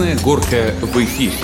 Красная горка в эфире.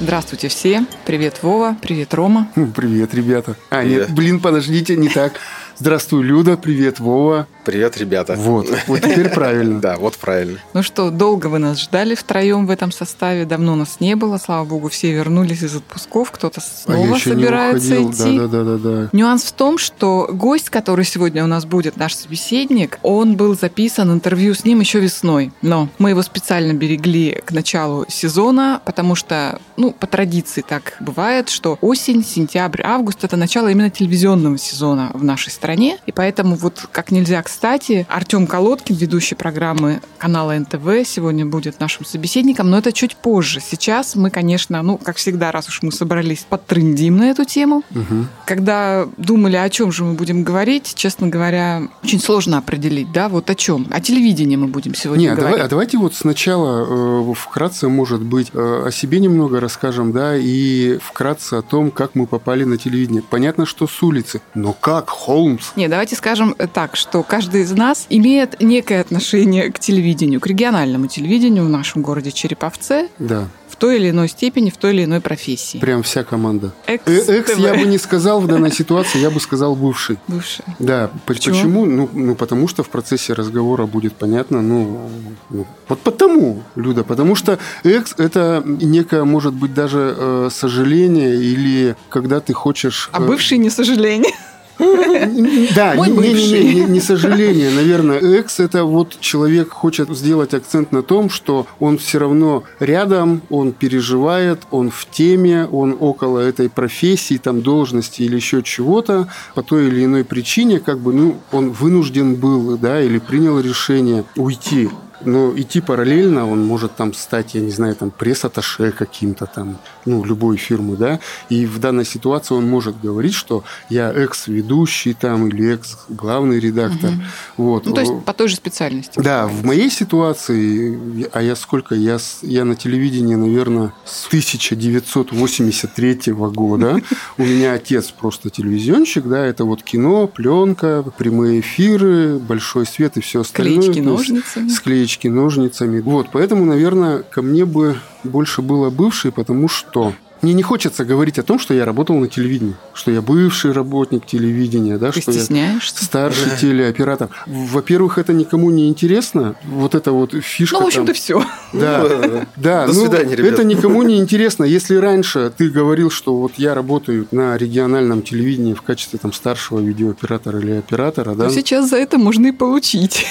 Здравствуйте все. Привет, Вова. Привет, Рома. Привет, ребята. А, Привет. нет, блин, подождите, не так. Здравствуй, Люда. Привет, Вова. Привет, ребята. Вот, вот теперь правильно. Да, вот правильно. Ну что, долго вы нас ждали втроем в этом составе. Давно нас не было. Слава богу, все вернулись из отпусков. Кто-то А снова собирается идти. Да, да, да, да, да. Нюанс в том, что гость, который сегодня у нас будет, наш собеседник, он был записан, интервью с ним еще весной. Но мы его специально берегли к началу сезона, потому что, ну, по традиции так бывает, что осень, сентябрь, август – это начало именно телевизионного сезона в нашей стране. И поэтому вот как нельзя кстати, Артем Колодкин, ведущий программы канала НТВ, сегодня будет нашим собеседником, но это чуть позже. Сейчас мы, конечно, ну, как всегда, раз уж мы собрались, подтрындим на эту тему. Мгм. Когда думали, о чем же мы будем говорить, честно говоря, очень сложно определить, да, вот о чем. О телевидении мы будем сегодня Не, а давай- говорить. а давайте вот сначала э, вкратце, может быть, э, о себе немного расскажем, да, и вкратце о том, как мы попали на телевидение. Понятно, что с улицы, но как, Холмс? Не, давайте скажем так, что каждый из нас имеет некое отношение к телевидению, к региональному телевидению в нашем городе Череповце Да, в той или иной степени, в той или иной профессии. прям вся команда. Экс, Э, Экс я бы не сказал в данной ситуации, я бы сказал бывший. Бывший. Да, по- Почему? почему? Ну, ну, потому что в процессе разговора будет понятно, ну, ну, вот потому, Люда, потому что экс – это некое, может быть, даже э, сожаление или когда ты хочешь... А э, бывший не сожаление. Да, Мой не, не- не- не сожаление, наверное. Экс – это вот человек хочет сделать акцент на том, что он все равно рядом, он переживает, он в теме, он около этой профессии, там, должности или еще чего-то. По той или иной причине, как бы, ну, он вынужден был, да, или принял решение уйти. Но идти параллельно он может там стать, я не знаю, там пресс-атташе каким-то там, ну, любой фирмы, да, и в данной ситуации он может говорить, что я экс-ведущий там или экс-главный редактор, вот. Ну, то есть по той же специальности. Да, в моей ситуации, а я сколько, я, я на телевидении, наверное, с 1983 года. У меня отец просто телевизионщик, да, это вот кино, пленка, прямые эфиры, большой свет и все остальное. Клеечки То есть ножницами. Склеечки ножницами. Вот, поэтому, наверное, ко мне бы больше было бывший, потому что мне не хочется говорить о том, что я работал на телевидении, что я бывший работник телевидения, да, Ты что я стесняешься? старший телеоператор. Во-первых, это никому не интересно. Вот это вот фишка. Ну, в общем-то, там. все. Да, Ну, да. До ну, свидания, ребят. Это никому не интересно. Если раньше ты говорил, что вот я работаю на региональном телевидении в качестве там старшего видеооператора или оператора, да? Сейчас за это можно и получить.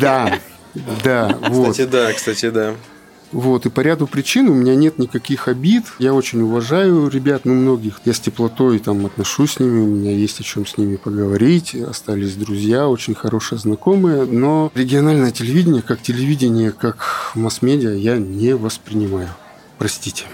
Да. Да, вот. Кстати, да, кстати, да. Вот, и по ряду причин у меня нет никаких обид. Я очень уважаю ребят, ну, многих. Я с теплотой там отношусь с ними, у меня есть о чем с ними поговорить. Остались друзья, очень хорошие знакомые. Но региональное телевидение, как телевидение, как масс-медиа, я не воспринимаю. Простите.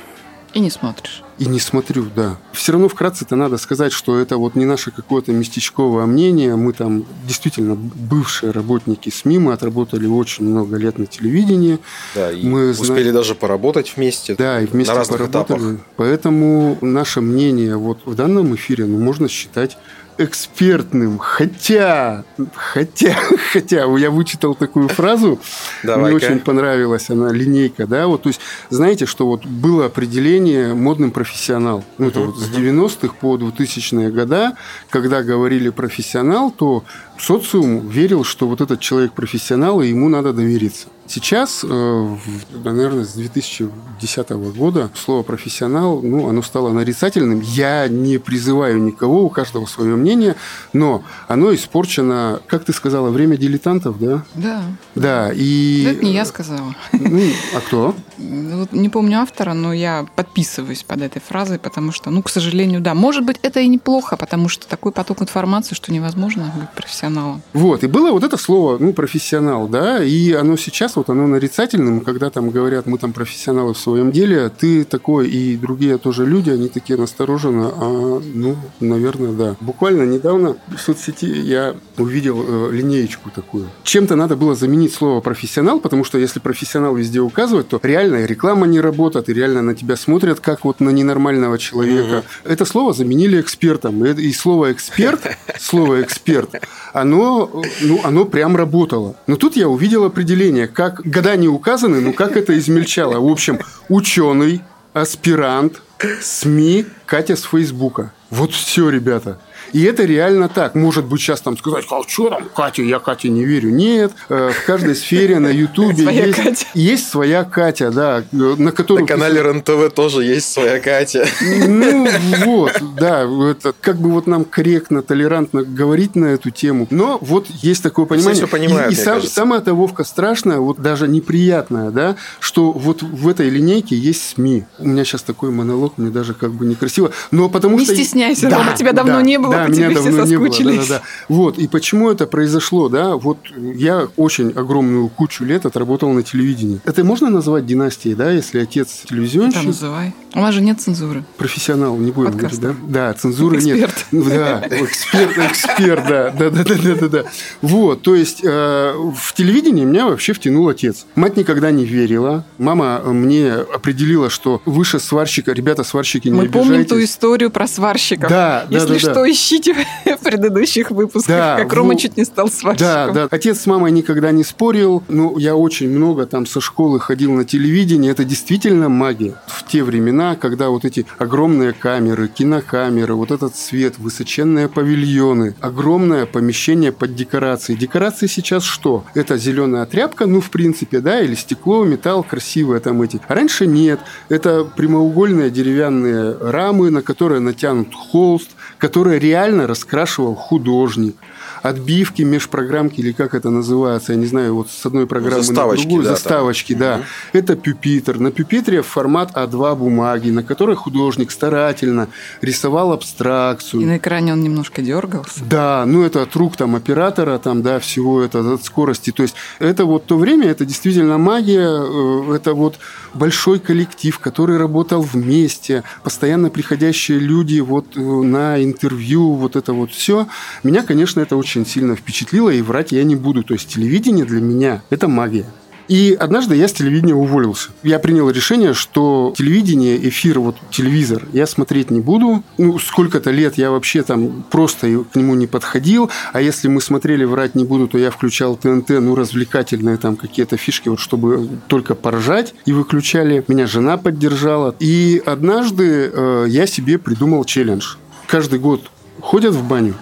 И не смотришь. И не смотрю, да. Все равно вкратце-то надо сказать, что это вот не наше какое-то местечковое мнение. Мы там действительно бывшие работники СМИ, мы отработали очень много лет на телевидении. Да, и Мы успели знаем- даже поработать вместе. Да, и вместе на разных поработали. этапах. Поэтому наше мнение вот в данном эфире ну, можно считать экспертным. Хотя, хотя, хотя, я вычитал такую фразу, мне Давай-ка. очень понравилась она, линейка, да, вот, то есть, знаете, что вот было определение модным профессионал, ну, это вот с 90-х по 2000-е года, когда говорили профессионал, то социум верил, что вот этот человек профессионал, и ему надо довериться. Сейчас, э, наверное, с 2010 года слово профессионал, ну, оно стало нарицательным. Я не призываю никого, у каждого свое мнение, но оно испорчено, как ты сказала, время дилетантов, да? Да. Да, и... Да Это не я сказала. Ну, а кто? Не помню автора, но я подписываюсь под этой фразой, потому что, ну, к сожалению, да. Может быть, это и неплохо, потому что такой поток информации, что невозможно быть профессионалом. Вот, и было вот это слово, ну, профессионал, да, и оно сейчас, вот оно нарицательным, когда там говорят, мы там профессионалы в своем деле, ты такой, и другие тоже люди, они такие настороженно, а, ну, наверное, да. Буквально недавно в соцсети я увидел э, линеечку такую. Чем-то надо было заменить слово профессионал, потому что если профессионал везде указывать, то реально реклама не работает, и реально на тебя смотрят, как вот на ненормального человека. Это слово заменили экспертом. И, и слово эксперт, слово эксперт, оно, ну, оно прям работало. Но тут я увидел определение, как года не указаны, но как это измельчало. В общем, ученый, аспирант, СМИ, Катя с Фейсбука. Вот все, ребята. И это реально так. Может быть, сейчас там сказать, а что там, Катя, я Кате не верю. Нет, э, в каждой сфере на Ютубе есть, своя Катя, да, э, на которую... На канале РЕН-ТВ тоже есть своя Катя. Ну, вот, да, это как бы вот нам корректно, толерантно говорить на эту тему. Но вот есть такое понимание. всё понимают, и и сам- самая эта Вовка страшная, вот даже неприятная, да, что вот в этой линейке есть СМИ. У меня сейчас такой монолог, мне даже как бы некрасиво. Но потому Не что... стесняйся, Рома, тебя давно не было, Да, по меня тебе все давно не было, соскучились. да-да-да. Вот, и почему это произошло, да, вот я очень огромную кучу лет отработал на телевидении. Это можно назвать династией, да, если отец Там телевизионщик? называй. У нас же нет цензуры. Профессионал, не будем Подкаст. говорить, да? Да, цензуры нет. Эксперт. Ну, Да, эксперт, эксперт, да, да, да, да, да, да, да. Вот, то есть э, в телевидении меня вообще втянул отец. Мать никогда не верила. Мама мне определила, что выше сварщика, ребята, сварщики, не Мы помним ту обижайтесь. историю про сварщиков. Да, да, Если да, что, да. Ищите в предыдущих выпусках, Да, как Рома во- чуть не стал сварщиком. Да, да. Отец с мамой никогда не спорил. Ну, я очень много там со школы ходил на телевидение. Это действительно магия. В те времена, когда вот эти огромные камеры, кинокамеры, вот этот свет, высоченные павильоны, огромное помещение под декорации. Декорации сейчас что? Это зеленая тряпка, ну, в принципе, да, или стекло, металл, красивые там эти. А раньше нет. Это прямоугольные деревянные рамы, на которые натянут холст, которые реально раскрашивал художник отбивки, межпрограммки или как это называется, я не знаю, вот с одной программы заставочки, на другую, да, там. заставочки, да. Это пюпитр. На пюпитре формат А2 бумаги, на которой художник старательно рисовал И абстракцию. на экране он немножко дергался. Да, ну это от рук там оператора, там, да, всего это от скорости. То есть это вот то время, это действительно магия, э, это вот большой коллектив, который работал вместе, постоянно приходящие люди вот э, на интервью, вот это вот все. Меня, конечно, это очень сильно впечатлило, и врать я не буду. То есть телевидение для меня – это магия. И однажды я с телевидения уволился. Я принял решение, что телевидение, эфир, вот телевизор я смотреть не буду. Ну, сколько-то лет я вообще там просто к нему не подходил. А если мы смотрели «Врать не буду», то я включал ТНТ, ну, развлекательные там какие-то фишки, вот чтобы только поржать. И выключали. Меня жена поддержала. И однажды э, я себе придумал челлендж. Каждый год ходят в баню,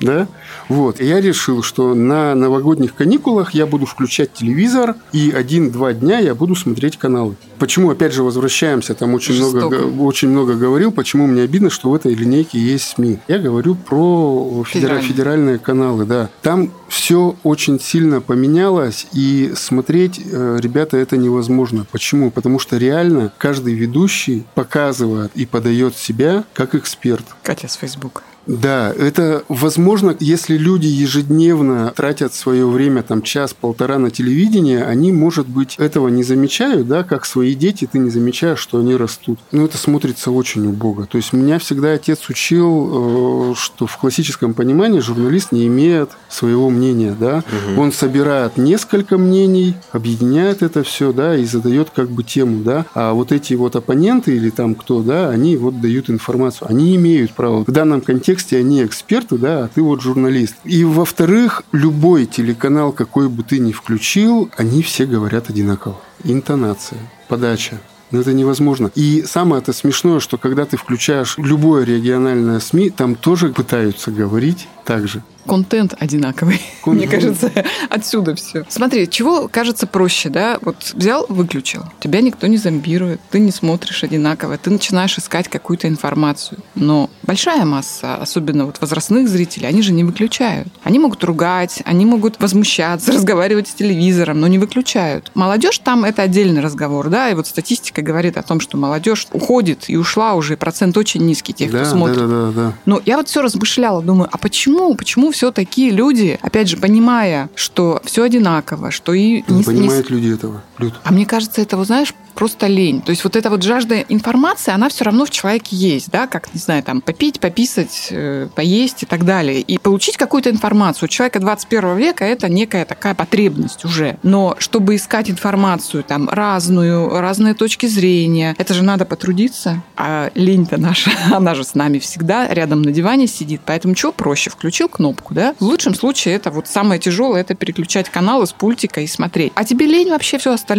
да? Вот. И я решил, что на новогодних каникулах я буду включать телевизор, и один-два дня я буду смотреть каналы. Почему, опять же, возвращаемся, там очень много, Жестоко. очень много говорил, почему мне обидно, что в этой линейке есть СМИ. Я говорю про федера- Федеральные. федеральные каналы, да. Там все очень сильно поменялось, и смотреть, э, ребята, это невозможно. Почему? Потому что реально каждый ведущий показывает и подает себя как эксперт. Катя с Фейсбука. Да, это возможно, если люди ежедневно тратят свое время, там час-полтора на телевидение, они, может быть, этого не замечают, да, как свои дети, ты не замечаешь, что они растут. Но это смотрится очень убого. То есть меня всегда отец учил, э, что в классическом понимании журналист не имеет своего мнения, да. Он собирает несколько мнений, объединяет это все, да, и задает как бы тему, да. А вот эти вот оппоненты или там кто, да, они вот дают информацию. Они имеют право. В данном контексте они эксперты, да, а ты вот журналист. И во-вторых, любой телеканал, какой бы ты ни включил, они все говорят одинаково. Интонация, подача. Но это невозможно. И самое это смешное, что когда ты включаешь любое региональное СМИ, там тоже пытаются говорить так же. Контент одинаковый. Мне кажется, отсюда все. Смотри, чего кажется проще, да? Вот взял, выключил. Тебя никто не зомбирует, ты не смотришь одинаково, ты начинаешь искать какую-то информацию. Но большая масса, особенно вот возрастных зрителей, они же не выключают. Они могут ругать, они могут возмущаться, разговаривать с телевизором, но не выключают. Молодежь там это отдельный разговор, да, и вот статистика говорит о том, что молодежь уходит и ушла уже, процент очень низкий тех, да, кто смотрит. да, да, да, да. Но я вот все размышляла, думаю, а почему, почему все такие люди, опять же, понимая, что все одинаково, что и Не не- не- понимают люди этого. Люд. а мне кажется, это, вот, знаешь, просто лень. То есть вот эта вот жажда информации, она все равно в человеке есть, да, как, не знаю, там, попить, пописать, э, поесть и так далее. И получить какую-то информацию. У человека 21 века это некая такая потребность уже. Но чтобы искать информацию там разную, разные точки зрения, это же надо потрудиться. А лень-то наша, она же с нами всегда рядом на диване сидит. Поэтому что проще? Включил кнопку, да? В лучшем случае это вот самое тяжелое, это переключать каналы с пультика и смотреть. А тебе лень вообще все остальное.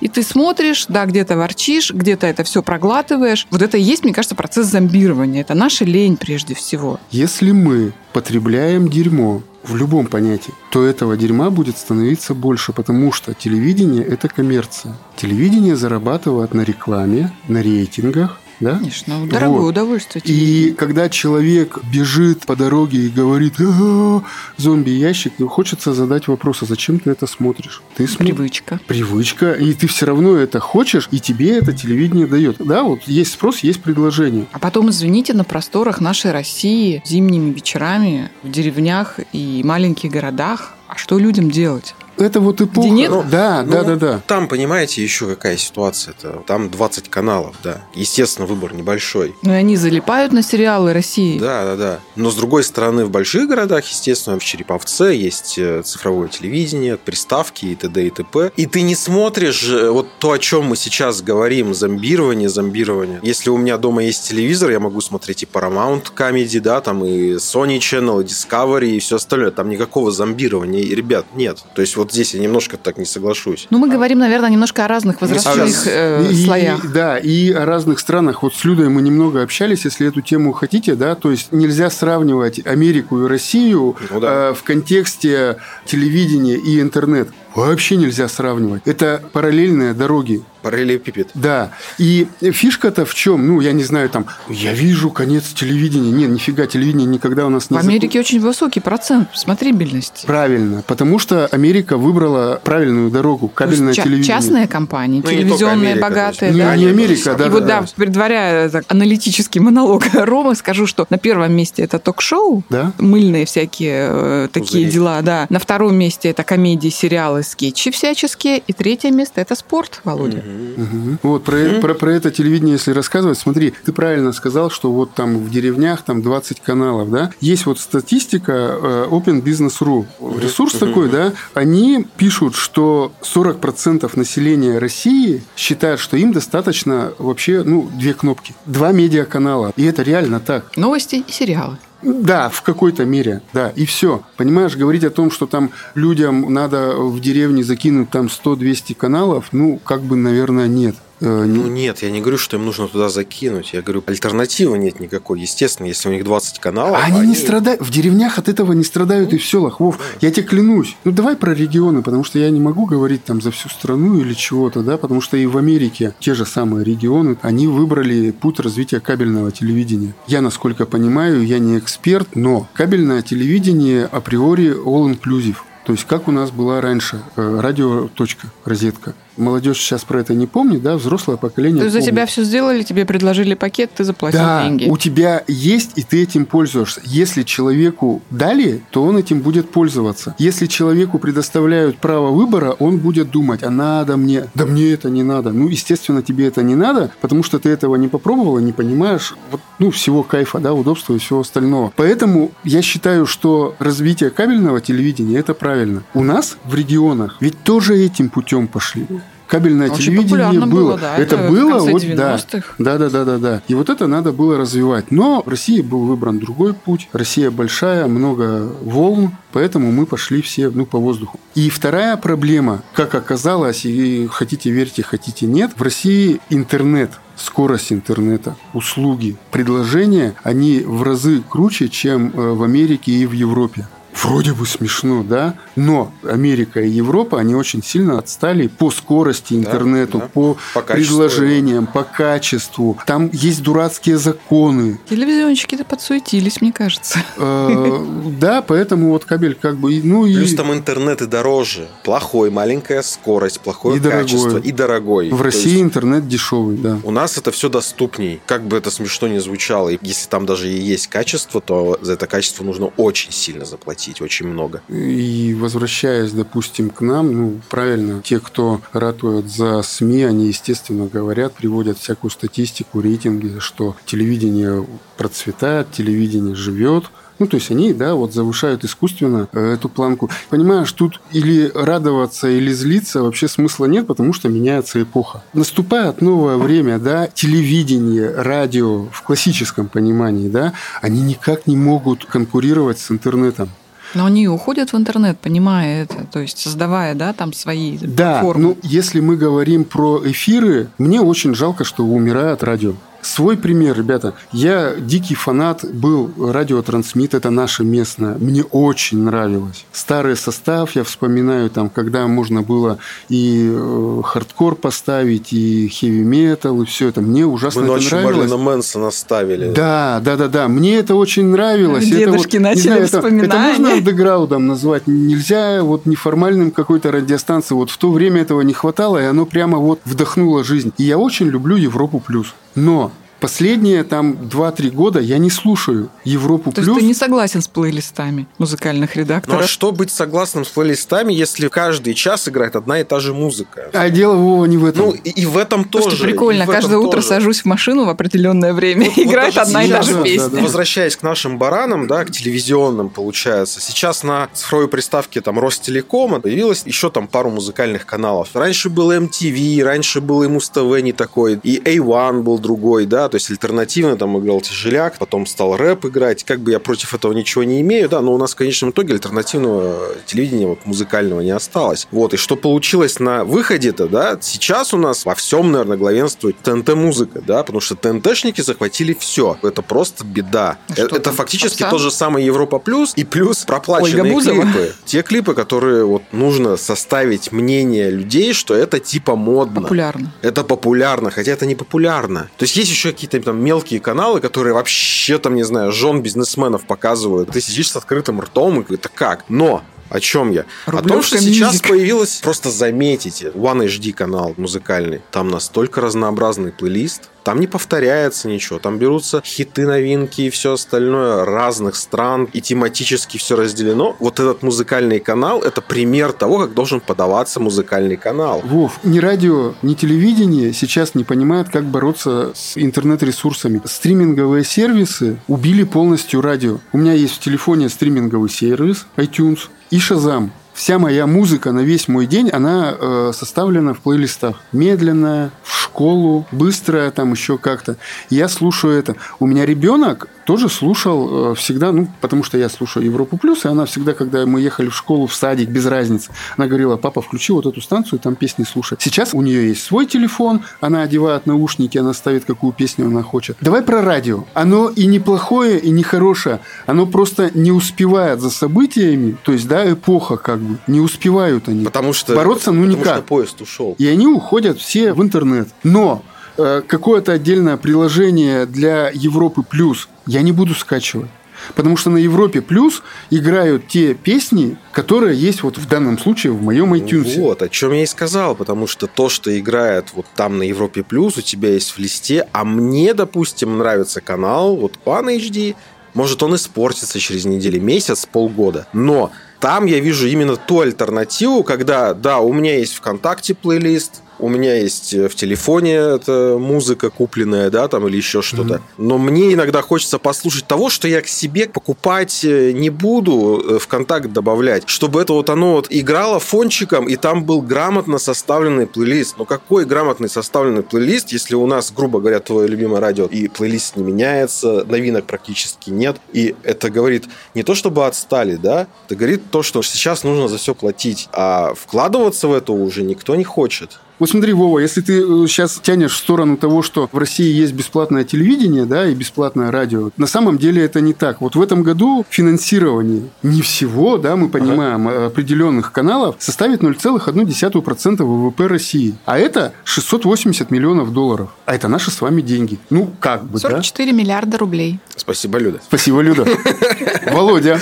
И ты смотришь, да, где-то ворчишь, где-то это все проглатываешь. Вот это и есть, мне кажется, процесс зомбирования. Это наша лень прежде всего. Если мы потребляем дерьмо в любом понятии, то этого дерьма будет становиться больше, потому что телевидение – это коммерция. Телевидение зарабатывает на рекламе, на рейтингах, да? Конечно, ну, дорогое Вот. удовольствие. И когда человек бежит по дороге и говорит «А, зомби-ящик, ну, хочется задать вопрос, а зачем ты это смотришь? Ты смотришь Привычка. привычка, и ты все равно это хочешь, и тебе это телевидение дает. Да, вот есть спрос, есть предложение. А потом, извините, на просторах нашей России зимними вечерами в деревнях и маленьких городах, а что людям делать? Это вот эпоха. Где нет? Да, да, Ну, да, да. Там, понимаете, еще какая ситуация -то. Там 20 каналов, да. Естественно, выбор небольшой. Ну и они залипают на сериалы России. Да, да, да. Но с другой стороны, в больших городах, естественно, в Череповце есть э, цифровое телевидение, приставки и т.д. и т.п. И ты не смотришь э, вот то, о чем мы сейчас говорим, зомбирование, зомбирование. Если у меня дома есть телевизор, я могу смотреть и Paramount Comedy, да, там и Sony Channel, и Discovery, и все остальное. Там никакого зомбирования, и, ребят, нет. То есть вот здесь я немножко так не соглашусь. Ну, мы говорим, наверное, немножко о разных возрастных сейчас- э, И- слоях. Да, и о разных странах. Вот с Людой мы немного общались, если эту тему хотите, да, то есть нельзя сравнивать Америку и Россию Ну да. э, в контексте телевидения и интернет. Вообще нельзя сравнивать. Это параллельные дороги. Параллелепипед. Да. И фишка-то в чем? Ну, я не знаю, там, я вижу конец телевидения. Нет, нифига, телевидение никогда у нас не В Америке очень высокий процент смотрибельности. Правильно, потому что Америка выбрала правильную дорогу, кабельное Ча- телевидение. Частные компании, Ну, телевизионные, Америка, богатые. Не, да. не Америка, да, И да, вот, да, да. предваряя так, аналитический монолог Ромы, скажу, что на первом месте это ток-шоу, Да? мыльные всякие э, такие Пузыри. дела, да. На втором месте это комедии, сериалы, скетчи всяческие. И третье место это спорт, Володя. Мгм. Вот про, про, про это телевидение, если рассказывать, смотри, ты правильно сказал, что вот там в деревнях там 20 каналов, да? Есть вот статистика э, Open Business.ru, ресурс такой, да? Они пишут, что 40% населения России считают, что им достаточно вообще, ну, две кнопки, два медиаканала. И это реально так. Новости и сериалы. Да, в какой-то мере, да, и все. Понимаешь, говорить о том, что там людям надо в деревне закинуть там 100-200 каналов, ну, как бы, наверное, нет. Э, Ну нет, я не говорю, что им нужно туда закинуть. Я говорю, альтернативы нет никакой. Естественно, если у них 20 каналов... А они, не страдают, в деревнях от этого не страдают и в селах, Вов, я тебе клянусь. Ну, давай про регионы, потому что я не могу говорить там за всю страну или чего-то, да, потому что и в Америке те же самые регионы, они выбрали путь развития кабельного телевидения. Я, насколько понимаю, я не эксперт, но кабельное телевидение априори all-inclusive. То есть, как у нас была раньше, э, радио, точка, розетка. Молодежь сейчас про это не помнит, да, взрослое поколение То есть за тебя все сделали, тебе предложили пакет, ты заплатил Да, деньги. у тебя есть, и ты этим пользуешься. Если человеку дали, то он этим будет пользоваться. Если человеку предоставляют право выбора, он будет думать, а надо мне, да мне это не надо. Ну, естественно, тебе это не надо, потому что ты этого не попробовал и не понимаешь вот, ну, всего кайфа, да, удобства и всего остального. Поэтому я считаю, что развитие кабельного телевидения – это правильно. У нас в регионах ведь тоже этим путем пошли. Кабельное Очень телевидение было. было, да, это, это было, вот да. 90-х. Да, да, да, да, да. И вот это надо было развивать. Но в России был выбран другой путь. Россия большая, много волн, поэтому мы пошли все ну, по воздуху. И вторая проблема, как оказалось, и хотите верьте, хотите нет, в России интернет скорость интернета, услуги, предложения, они в разы круче, чем э, в Америке и в Европе. Вроде бы смешно, да? Но Америка и Европа, они очень сильно отстали по скорости интернету, да. по, По качеству предложениям, по качеству. Там есть дурацкие законы. Телевизионщики-то подсуетились, мне кажется. Э, Да, поэтому вот кабель как бы... Ну и Плюс там интернет и дороже. Плохой, маленькая скорость, плохое качество и дорогой. в России интернет дешевый, да. У нас это все доступней. Как бы это смешно не звучало. И если там даже и есть качество, то за это качество нужно очень сильно заплатить, очень много. И возвращаясь, допустим, к нам, ну, правильно, те, кто ратуют за СМИ, они, естественно, говорят, приводят всякую статистику, рейтинги, что телевидение процветает, телевидение живет. Ну, то есть они, да, вот завышают искусственно э, эту планку. Понимаешь, тут или радоваться, или злиться вообще смысла нет, потому что меняется эпоха. Наступает новое время, да, телевидение, радио в классическом понимании, да, они никак не могут конкурировать с интернетом. Но они уходят в интернет, понимая это, то есть создавая, да, там свои Да, формы. ну если мы говорим про эфиры, мне очень жалко, что умирает радио. Свой пример, ребята. Я дикий фанат был радиотрансмит, это наше местное. Мне очень нравилось. Старый состав, я вспоминаю, там, когда можно было и э, хардкор поставить, и хэви-метал, и все это. Мне ужасно Мы это ночью нравилось. Марлина Мэнсона ставили. Да, да, да, да. Мне это очень нравилось. Это Дедушки не начали знаю, это, это вспоминания. можно андеграундом назвать? Нельзя вот неформальным какой-то радиостанции. Вот в то время этого не хватало, и оно прямо вот вдохнуло жизнь. И я очень люблю Европу плюс. Но последние там 2-3 года я не слушаю Европу То есть плюс. ты не согласен с плейлистами музыкальных Ну а редакторов? что быть согласным с плейлистами, если каждый час играет одна и та же музыка? А дело Вова не в этом. Ну, и, и в этом тоже. Просто прикольно. Каждое утро тоже. сажусь в машину в определенное время, Вот- и вот играет даже одна и та же да, песня. да, да. Возвращаясь к нашим баранам, да, к телевизионным, получается. Сейчас на цифровой приставке там Ростелекома появилось еще там пару музыкальных каналов. Раньше был MTV, раньше был и Муз-ТВ не такой, и A1 был другой, да, то есть альтернативно там играл тяжеляк, потом стал рэп играть. Как бы я против этого ничего не имею, да, но у нас в конечном итоге альтернативного телевидения вот, музыкального не осталось. Вот, и что получилось на выходе-то, да, сейчас у нас во всем, наверное, главенствует ТНТ-музыка, да, потому что ТНТшники захватили все. Это просто беда. А что это там, фактически попса? тот же самый Европа Плюс и плюс проплаченные клипы. Те клипы, которые вот нужно составить мнение людей, что это типа модно. Популярно. Это популярно, хотя это не популярно. То есть есть еще какие-то там мелкие каналы, которые вообще там, не знаю, жен бизнесменов показывают. Ты сидишь с открытым ртом и это как? Но о чем я? о том, Рублевка что сейчас Music. появилось, просто заметите, One HD канал музыкальный. Там настолько разнообразный плейлист, там не повторяется ничего, там берутся хиты, новинки и все остальное разных стран, и тематически все разделено. Вот этот музыкальный канал – это пример того, как должен подаваться музыкальный канал. Вов, ни радио, ни телевидение сейчас не понимают, как бороться с интернет-ресурсами. Стриминговые сервисы убили полностью радио. У меня есть в телефоне стриминговый сервис iTunes и Shazam. Вся моя музыка на весь мой день, она э, составлена в плейлистах. Медленная, в школу, быстрая, там еще как-то. Я слушаю это. У меня ребенок тоже слушал э, всегда, ну, потому что я слушаю Европу Плюс, и она всегда, когда мы ехали в школу, в садик, без разницы, она говорила, папа, включи вот эту станцию, там песни слушай. Сейчас у нее есть свой телефон, она одевает наушники, она ставит, какую песню она хочет. Давай про радио. Оно и неплохое, и нехорошее. Оно просто не успевает за событиями, то есть, да, эпоха как бы, не успевают они. Потому что, Бороться, ну, потому никак. что поезд ушел. И они уходят все в интернет. Но э, какое-то отдельное приложение для Европы плюс я не буду скачивать. Потому что на Европе плюс играют те песни, которые есть вот в данном случае в моем iTunes. Вот, о чем я и сказал, потому что то, что играет вот там на Европе Плюс, у тебя есть в листе, а мне, допустим, нравится канал, вот One HD, может, он испортится через неделю, месяц, полгода, но там я вижу именно ту альтернативу, когда, да, у меня есть ВКонтакте плейлист, у меня есть э, в телефоне эта музыка купленная, да, там или еще что-то. Но мне иногда хочется послушать того, что я к себе покупать э, не буду, э, в контакт добавлять, чтобы это вот оно вот играло фончиком, и там был грамотно составленный плейлист. Но какой грамотный составленный плейлист, если у нас, грубо говоря, твое любимое радио, и плейлист не меняется, новинок практически нет, и это говорит не то, чтобы отстали, да, это говорит то, что сейчас нужно за все платить, а вкладываться в это уже никто не хочет. Вот смотри, Вова, если ты сейчас тянешь в сторону того, что в России есть бесплатное телевидение, да, и бесплатное радио, на самом деле это не так. Вот в этом году финансирование не всего, да, мы понимаем, а определенных каналов составит 0,1% ВВП России. А это 680 миллионов долларов. А это наши с вами деньги. Ну, как бы, да? 44 миллиарда рублей. Спасибо, Люда. Спасибо, Люда. Володя.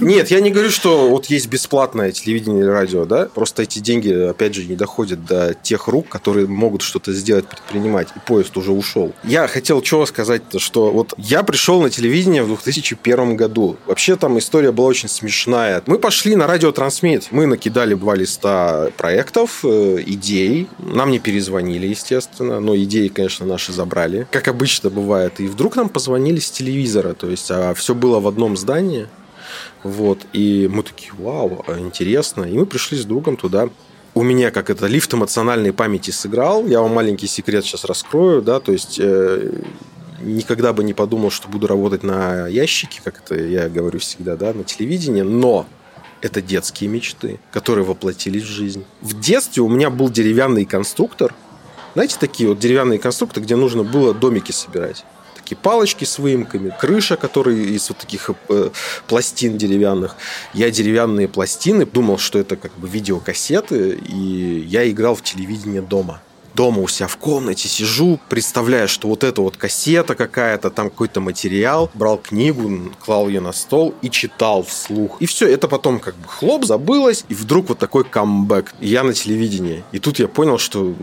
Нет, я не говорю, что вот есть бесплатное телевидение или радио, да, просто эти деньги, опять же, не доходят до тех рук, которые могут что-то сделать, предпринимать, и поезд уже ушел. Я хотел чего сказать-то, что вот я пришел на телевидение в 2001 году. Вообще там история была очень смешная. Мы пошли на радиотрансмит, мы накидали два листа проектов, э, идей, нам не перезвонили, естественно, но идеи, конечно, наши забрали, как обычно бывает. И вдруг нам позвонили с телевизора, то есть а все было в одном здании, вот, и мы такие, вау, интересно. И мы пришли с другом туда. У меня, как это, лифт эмоциональной памяти сыграл. Я вам маленький секрет сейчас раскрою, да, то есть э, никогда бы не подумал, что буду работать на ящике, как это я говорю всегда, да, на телевидении, но это детские мечты, которые воплотились в жизнь. В детстве у меня был деревянный конструктор. Знаете, такие вот деревянные конструкторы, где нужно было домики собирать такие палочки с выемками, крыша, которые из вот таких э, пластин деревянных. Я деревянные пластины думал, что это как бы видеокассеты, и я играл в телевидение дома дома у себя в комнате сижу, представляю, что вот эта вот кассета какая-то, там какой-то материал, брал книгу, клал ее на стол и читал вслух. И все, это потом как бы хлоп, забылось, и вдруг вот такой камбэк. Я на телевидении. И тут я понял, что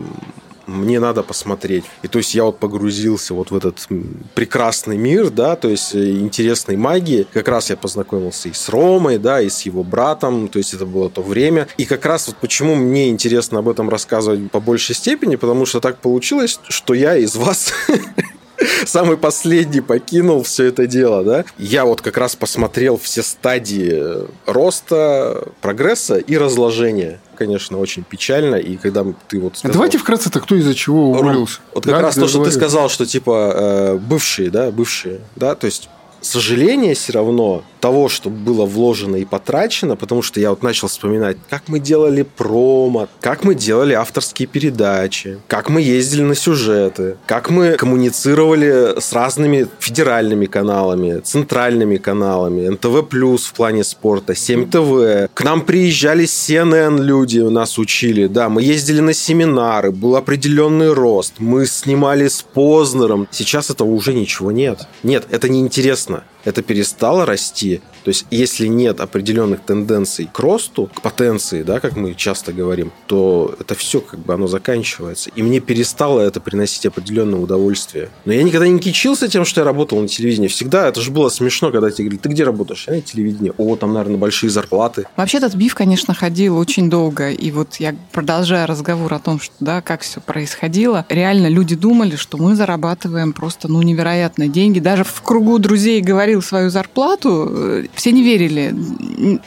мне надо посмотреть. И то есть я вот погрузился вот в этот прекрасный мир, да, то есть э, интересной магии. Как раз я познакомился и с Ромой, да, и с его братом, то есть это было то время. И как раз вот почему мне интересно об этом рассказывать по большей степени, потому что так получилось, что я из вас самый последний покинул все это дело, да. Я вот как раз посмотрел все стадии роста, прогресса и разложения конечно, очень печально. И когда ты вот сказал... Давайте вкратце-то, кто из-за чего уволился? Вот как да, раз то, что ты сказал, что типа э, бывшие, да, бывшие, да, то есть сожаление все равно того, что было вложено и потрачено, потому что я вот начал вспоминать, как мы делали промо, как мы делали авторские передачи, как мы ездили на сюжеты, как мы коммуницировали с разными федеральными каналами, центральными каналами, НТВ+, в плане спорта, 7 ТВ. К нам приезжали CNN люди, нас учили, да, мы ездили на семинары, был определенный рост, мы снимали с Познером. Сейчас этого уже ничего нет. Нет, это неинтересно это перестало расти. То есть, если нет определенных тенденций к росту, к потенции, да, как мы часто говорим, то это все как бы оно заканчивается. И мне перестало это приносить определенное удовольствие. Но я никогда не кичился тем, что я работал на телевидении. Всегда это же было смешно, когда тебе говорили, ты где работаешь? Я на телевидении. О, там, наверное, большие зарплаты. Вообще этот биф, конечно, ходил очень долго. И вот я продолжаю разговор о том, что, да, как все происходило, реально люди думали, что мы зарабатываем просто, ну, невероятные деньги. Даже в кругу друзей говорил свою зарплату, э, все не верили.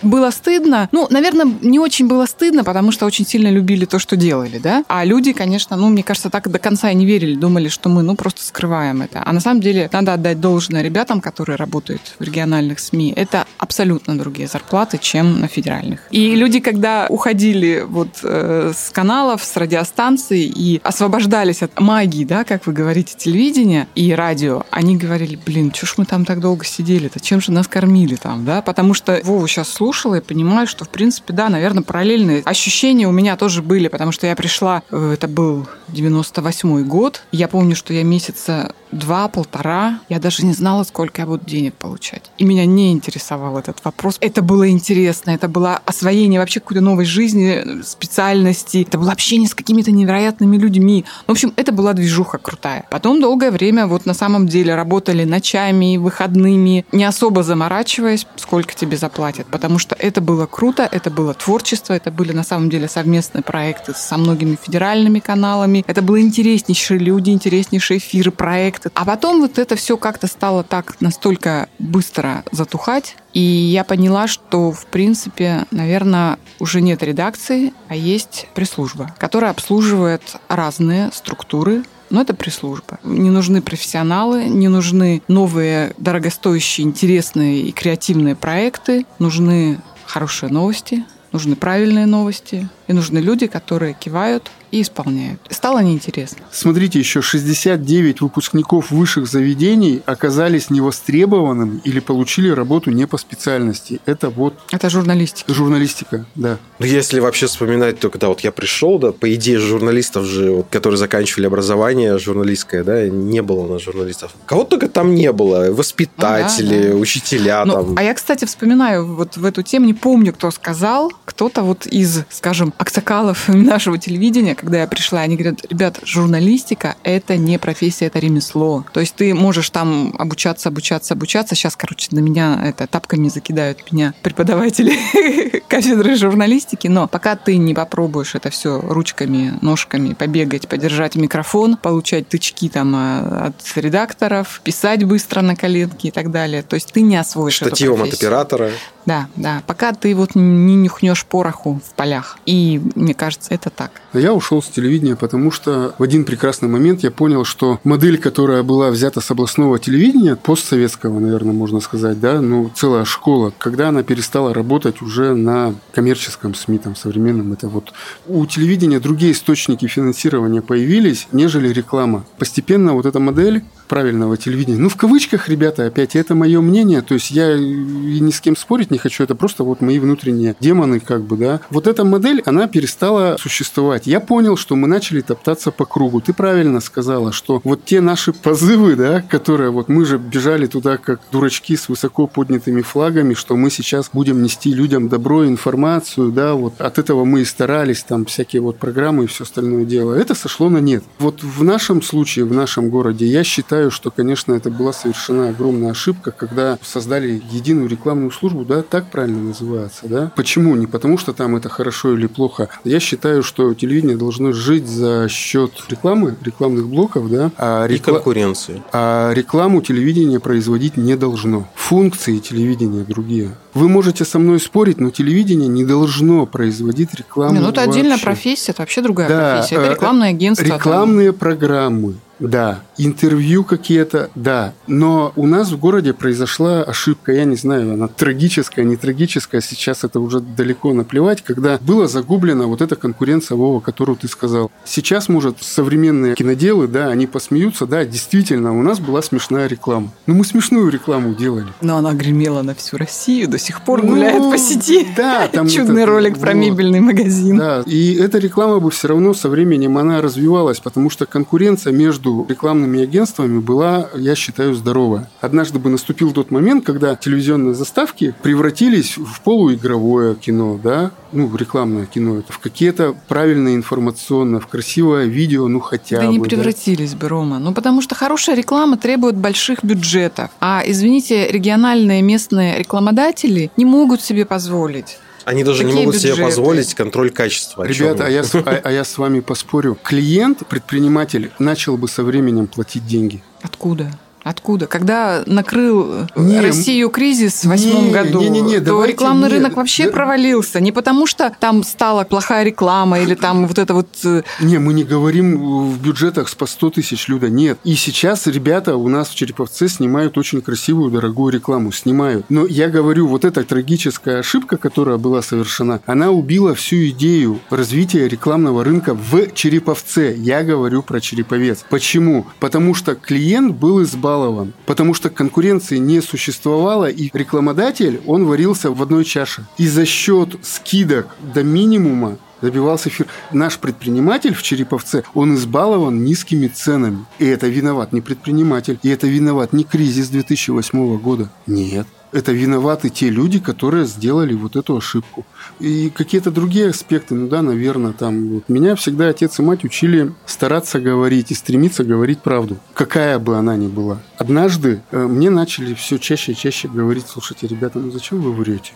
Было стыдно. Ну, наверное, не очень было стыдно, потому что очень сильно любили то, что делали, да. А люди, конечно, ну, мне кажется, так до конца и не верили, думали, что мы, ну, просто скрываем это. А на самом деле надо отдать должное ребятам, которые работают в региональных СМИ. Это абсолютно другие зарплаты, чем на федеральных. И люди, когда уходили вот э, с каналов, с радиостанций и освобождались от магии, да, как вы говорите, телевидения и радио, они говорили, блин, что ж мы там так долго сидели-то, чем же нас кормили там, да, потому что Вову сейчас слушала и понимаю, что, в принципе, да, наверное, параллельные ощущения у меня тоже были, потому что я пришла, э, это был 98 год, я помню, что я месяца два-полтора, я даже не знала, сколько я буду денег получать. И меня не интересовал этот вопрос. Это было интересно, это было освоение вообще какой-то новой жизни, специальности, это было общение с какими-то невероятными людьми. В общем, это была движуха крутая. Потом долгое время вот на самом деле работали ночами, выходными, не особо заморачиваясь, сколько тебе заплатят, потому что это было круто, это было творчество, это были на самом деле совместные проекты со многими федеральными каналами, это были интереснейшие люди, интереснейшие эфиры, проекты, проекты. А потом вот это все как-то стало так настолько быстро затухать, и я поняла, что, в принципе, наверное, уже нет редакции, а есть пресс-служба, которая обслуживает разные структуры, но это пресс-служба. Не нужны профессионалы, не нужны новые, дорогостоящие, интересные и креативные проекты, нужны хорошие новости, нужны правильные новости, и нужны люди, которые кивают и исполняют. Стало неинтересно. Смотрите, еще 69 выпускников высших заведений оказались невостребованными или получили работу не по специальности. Это вот... Это журналистика. Журналистика, да. Ну, если вообще вспоминать, то когда вот я пришел, да, по идее журналистов же, вот, которые заканчивали образование журналистское, да, не было у нас журналистов. Кого только там не было. Воспитатели, ну, да, да. учителя ну, там. А я, кстати, вспоминаю вот в эту тему, не помню, кто сказал, кто-то вот из, скажем, аксакалов нашего телевидения, когда я пришла, они говорят, ребят, журналистика – это не профессия, это ремесло. То есть ты можешь там обучаться, обучаться, обучаться. Сейчас, короче, на меня это тапками закидают меня преподаватели кафедры журналистики, но пока ты не попробуешь это все ручками, ножками побегать, подержать микрофон, получать тычки там а, от редакторов, писать быстро на коленке и так далее, то есть ты не освоишь Штативом от оператора. Да, да. Пока ты вот не нюхнешь пороху в полях. И мне кажется, это так. Я уж ушел с телевидения, потому что в один прекрасный момент я понял, что модель, которая была взята с областного телевидения, постсоветского, наверное, можно сказать, да, ну, целая школа, когда она перестала работать уже на коммерческом СМИ, там, современном, это вот у телевидения другие источники финансирования появились, нежели реклама. Постепенно вот эта модель правильного телевидения. Ну, в кавычках, ребята, опять, это мое мнение, то есть я и ни с кем спорить не хочу, это просто вот мои внутренние демоны, как бы, да. Вот эта модель, она перестала существовать. Я понял, что мы начали топтаться по кругу. Ты правильно сказала, что вот те наши позывы, да, которые вот мы же бежали туда как дурачки с высоко поднятыми флагами, что мы сейчас будем нести людям добро, информацию, да, вот от этого мы и старались, там всякие вот программы и все остальное дело. Это сошло на нет. Вот в нашем случае, в нашем городе, я считаю, считаю, что, конечно, это была совершена огромная ошибка, когда создали единую рекламную службу, да, так правильно называется, да. Почему? Не потому, что там это хорошо или плохо. Я считаю, что телевидение должно жить за счет рекламы, рекламных блоков, да. А рекла... И конкуренции. А рекламу телевидение производить не должно. Функции телевидения другие. Вы можете со мной спорить, но телевидение не должно производить рекламу. Не, ну это вообще. отдельная профессия, это вообще другая да, профессия. Это э, рекламное агентство. Рекламные там. программы да. Интервью какие-то, да. Но у нас в городе произошла ошибка, я не знаю, она трагическая, не трагическая, сейчас это уже далеко наплевать, когда была загублена вот эта конкуренция, Вова, которую ты сказал. Сейчас, может, современные киноделы, да, они посмеются, да, действительно, у нас была смешная реклама. Но мы смешную рекламу делали. Но она гремела на всю Россию, до сих пор ну, гуляет по сети. Да, там Чудный это, ролик вот, про мебельный магазин. Да, и эта реклама бы все равно со временем она развивалась, потому что конкуренция между между рекламными агентствами была, я считаю, здоровая. Однажды бы наступил тот момент, когда телевизионные заставки превратились в полуигровое кино, да, ну, рекламное кино, в какие-то правильные информационно, в красивое видео, ну, хотя да бы. Да не превратились бы, Рома. Ну, потому что хорошая реклама требует больших бюджетов. А, извините, региональные местные рекламодатели не могут себе позволить они даже Какие не могут бюджеты? себе позволить контроль качества. Ребята, а я, а, а я с вами поспорю. Клиент, предприниматель, начал бы со временем платить деньги. Откуда? Откуда? Когда накрыл не, Россию кризис в восьмом году, не, не, не, то давайте, рекламный не, рынок вообще да, провалился. Не потому, что там стала плохая реклама или там вот это вот... Э, не, мы не говорим в бюджетах по 100 тысяч, Люда, нет. И сейчас ребята у нас в Череповце снимают очень красивую, дорогую рекламу, снимают. Но я говорю, вот эта трагическая ошибка, которая была совершена, она убила всю идею развития рекламного рынка в Череповце. Я говорю про Череповец. Почему? Потому что клиент был избавлен избалован, потому что конкуренции не существовало, и рекламодатель, он варился в одной чаше. И за счет скидок до минимума добивался эфир. Наш предприниматель в Череповце, он избалован низкими ценами. И это виноват не предприниматель, и это виноват не кризис 2008 года. Нет это виноваты те люди, которые сделали вот эту ошибку. И какие-то другие аспекты, ну да, наверное, там. Вот. Меня всегда отец и мать учили стараться говорить и стремиться говорить правду, какая бы она ни была. Однажды э, мне начали все чаще и чаще говорить, слушайте, ребята, ну зачем вы врете?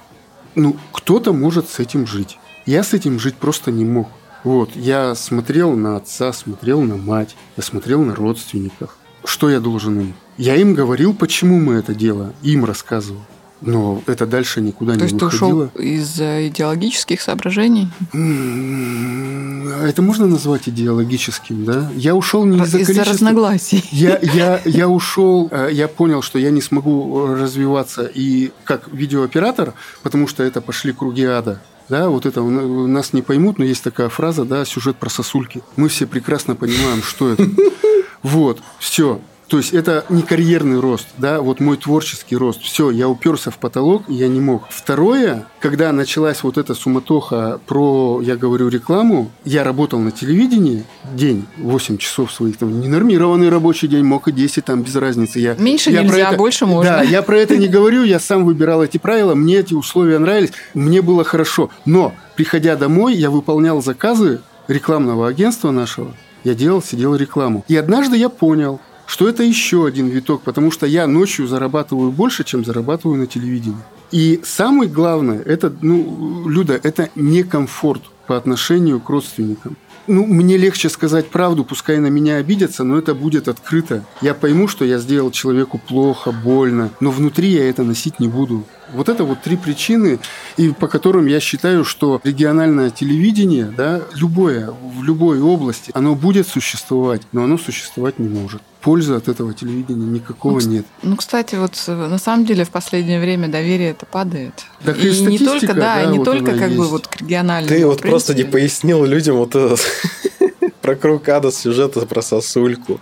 Ну, кто-то может с этим жить. Я с этим жить просто не мог. Вот, я смотрел на отца, смотрел на мать, я смотрел на родственников. Что я должен им? Я им говорил, почему мы это делаем, им рассказывал. Но это дальше никуда То не выходило. То есть ты ушел из идеологических соображений? Это можно назвать идеологическим, да? Я ушел не из-за из-за разногласий. Я, я, я ушел, э, я понял, что я не смогу развиваться и как видеооператор, потому что это пошли круги ада. Да, вот это нас не поймут, но есть такая фраза, да, сюжет про сосульки. Мы все прекрасно понимаем, что это. Вот, все. То есть это не карьерный рост, да, вот мой творческий рост. Все, я уперся в потолок, и я не мог. Второе, когда началась вот эта суматоха про, я говорю, рекламу, я работал на телевидении день, 8 часов своих, там, ненормированный рабочий день, мог и 10, там, без разницы. Я, Меньше я нельзя, это, больше можно. Да, я про это не говорю, я сам выбирал эти правила, мне эти условия нравились, мне было хорошо. Но, приходя домой, я выполнял заказы рекламного агентства нашего, я делал, сидел рекламу. И однажды я понял, что это еще один виток, потому что я ночью зарабатываю больше, чем зарабатываю на телевидении. И самое главное, это, ну, Люда, это не комфорт по отношению к родственникам. Ну, мне легче сказать правду, пускай на меня обидятся, но это будет открыто. Я пойму, что я сделал человеку плохо, больно, но внутри я это носить не буду. Вот это вот три причины, и по которым я считаю, что региональное телевидение, да, любое, в любой области, оно будет существовать, но оно существовать не может пользы от этого телевидения никакого ну, нет. Ну, кстати, вот э, на самом деле в последнее время доверие это падает. Так и, и не только, да, да не вот только как есть. бы вот к региональному. Ты вот принципе. просто не пояснил людям вот про Крукада сюжета про сосульку.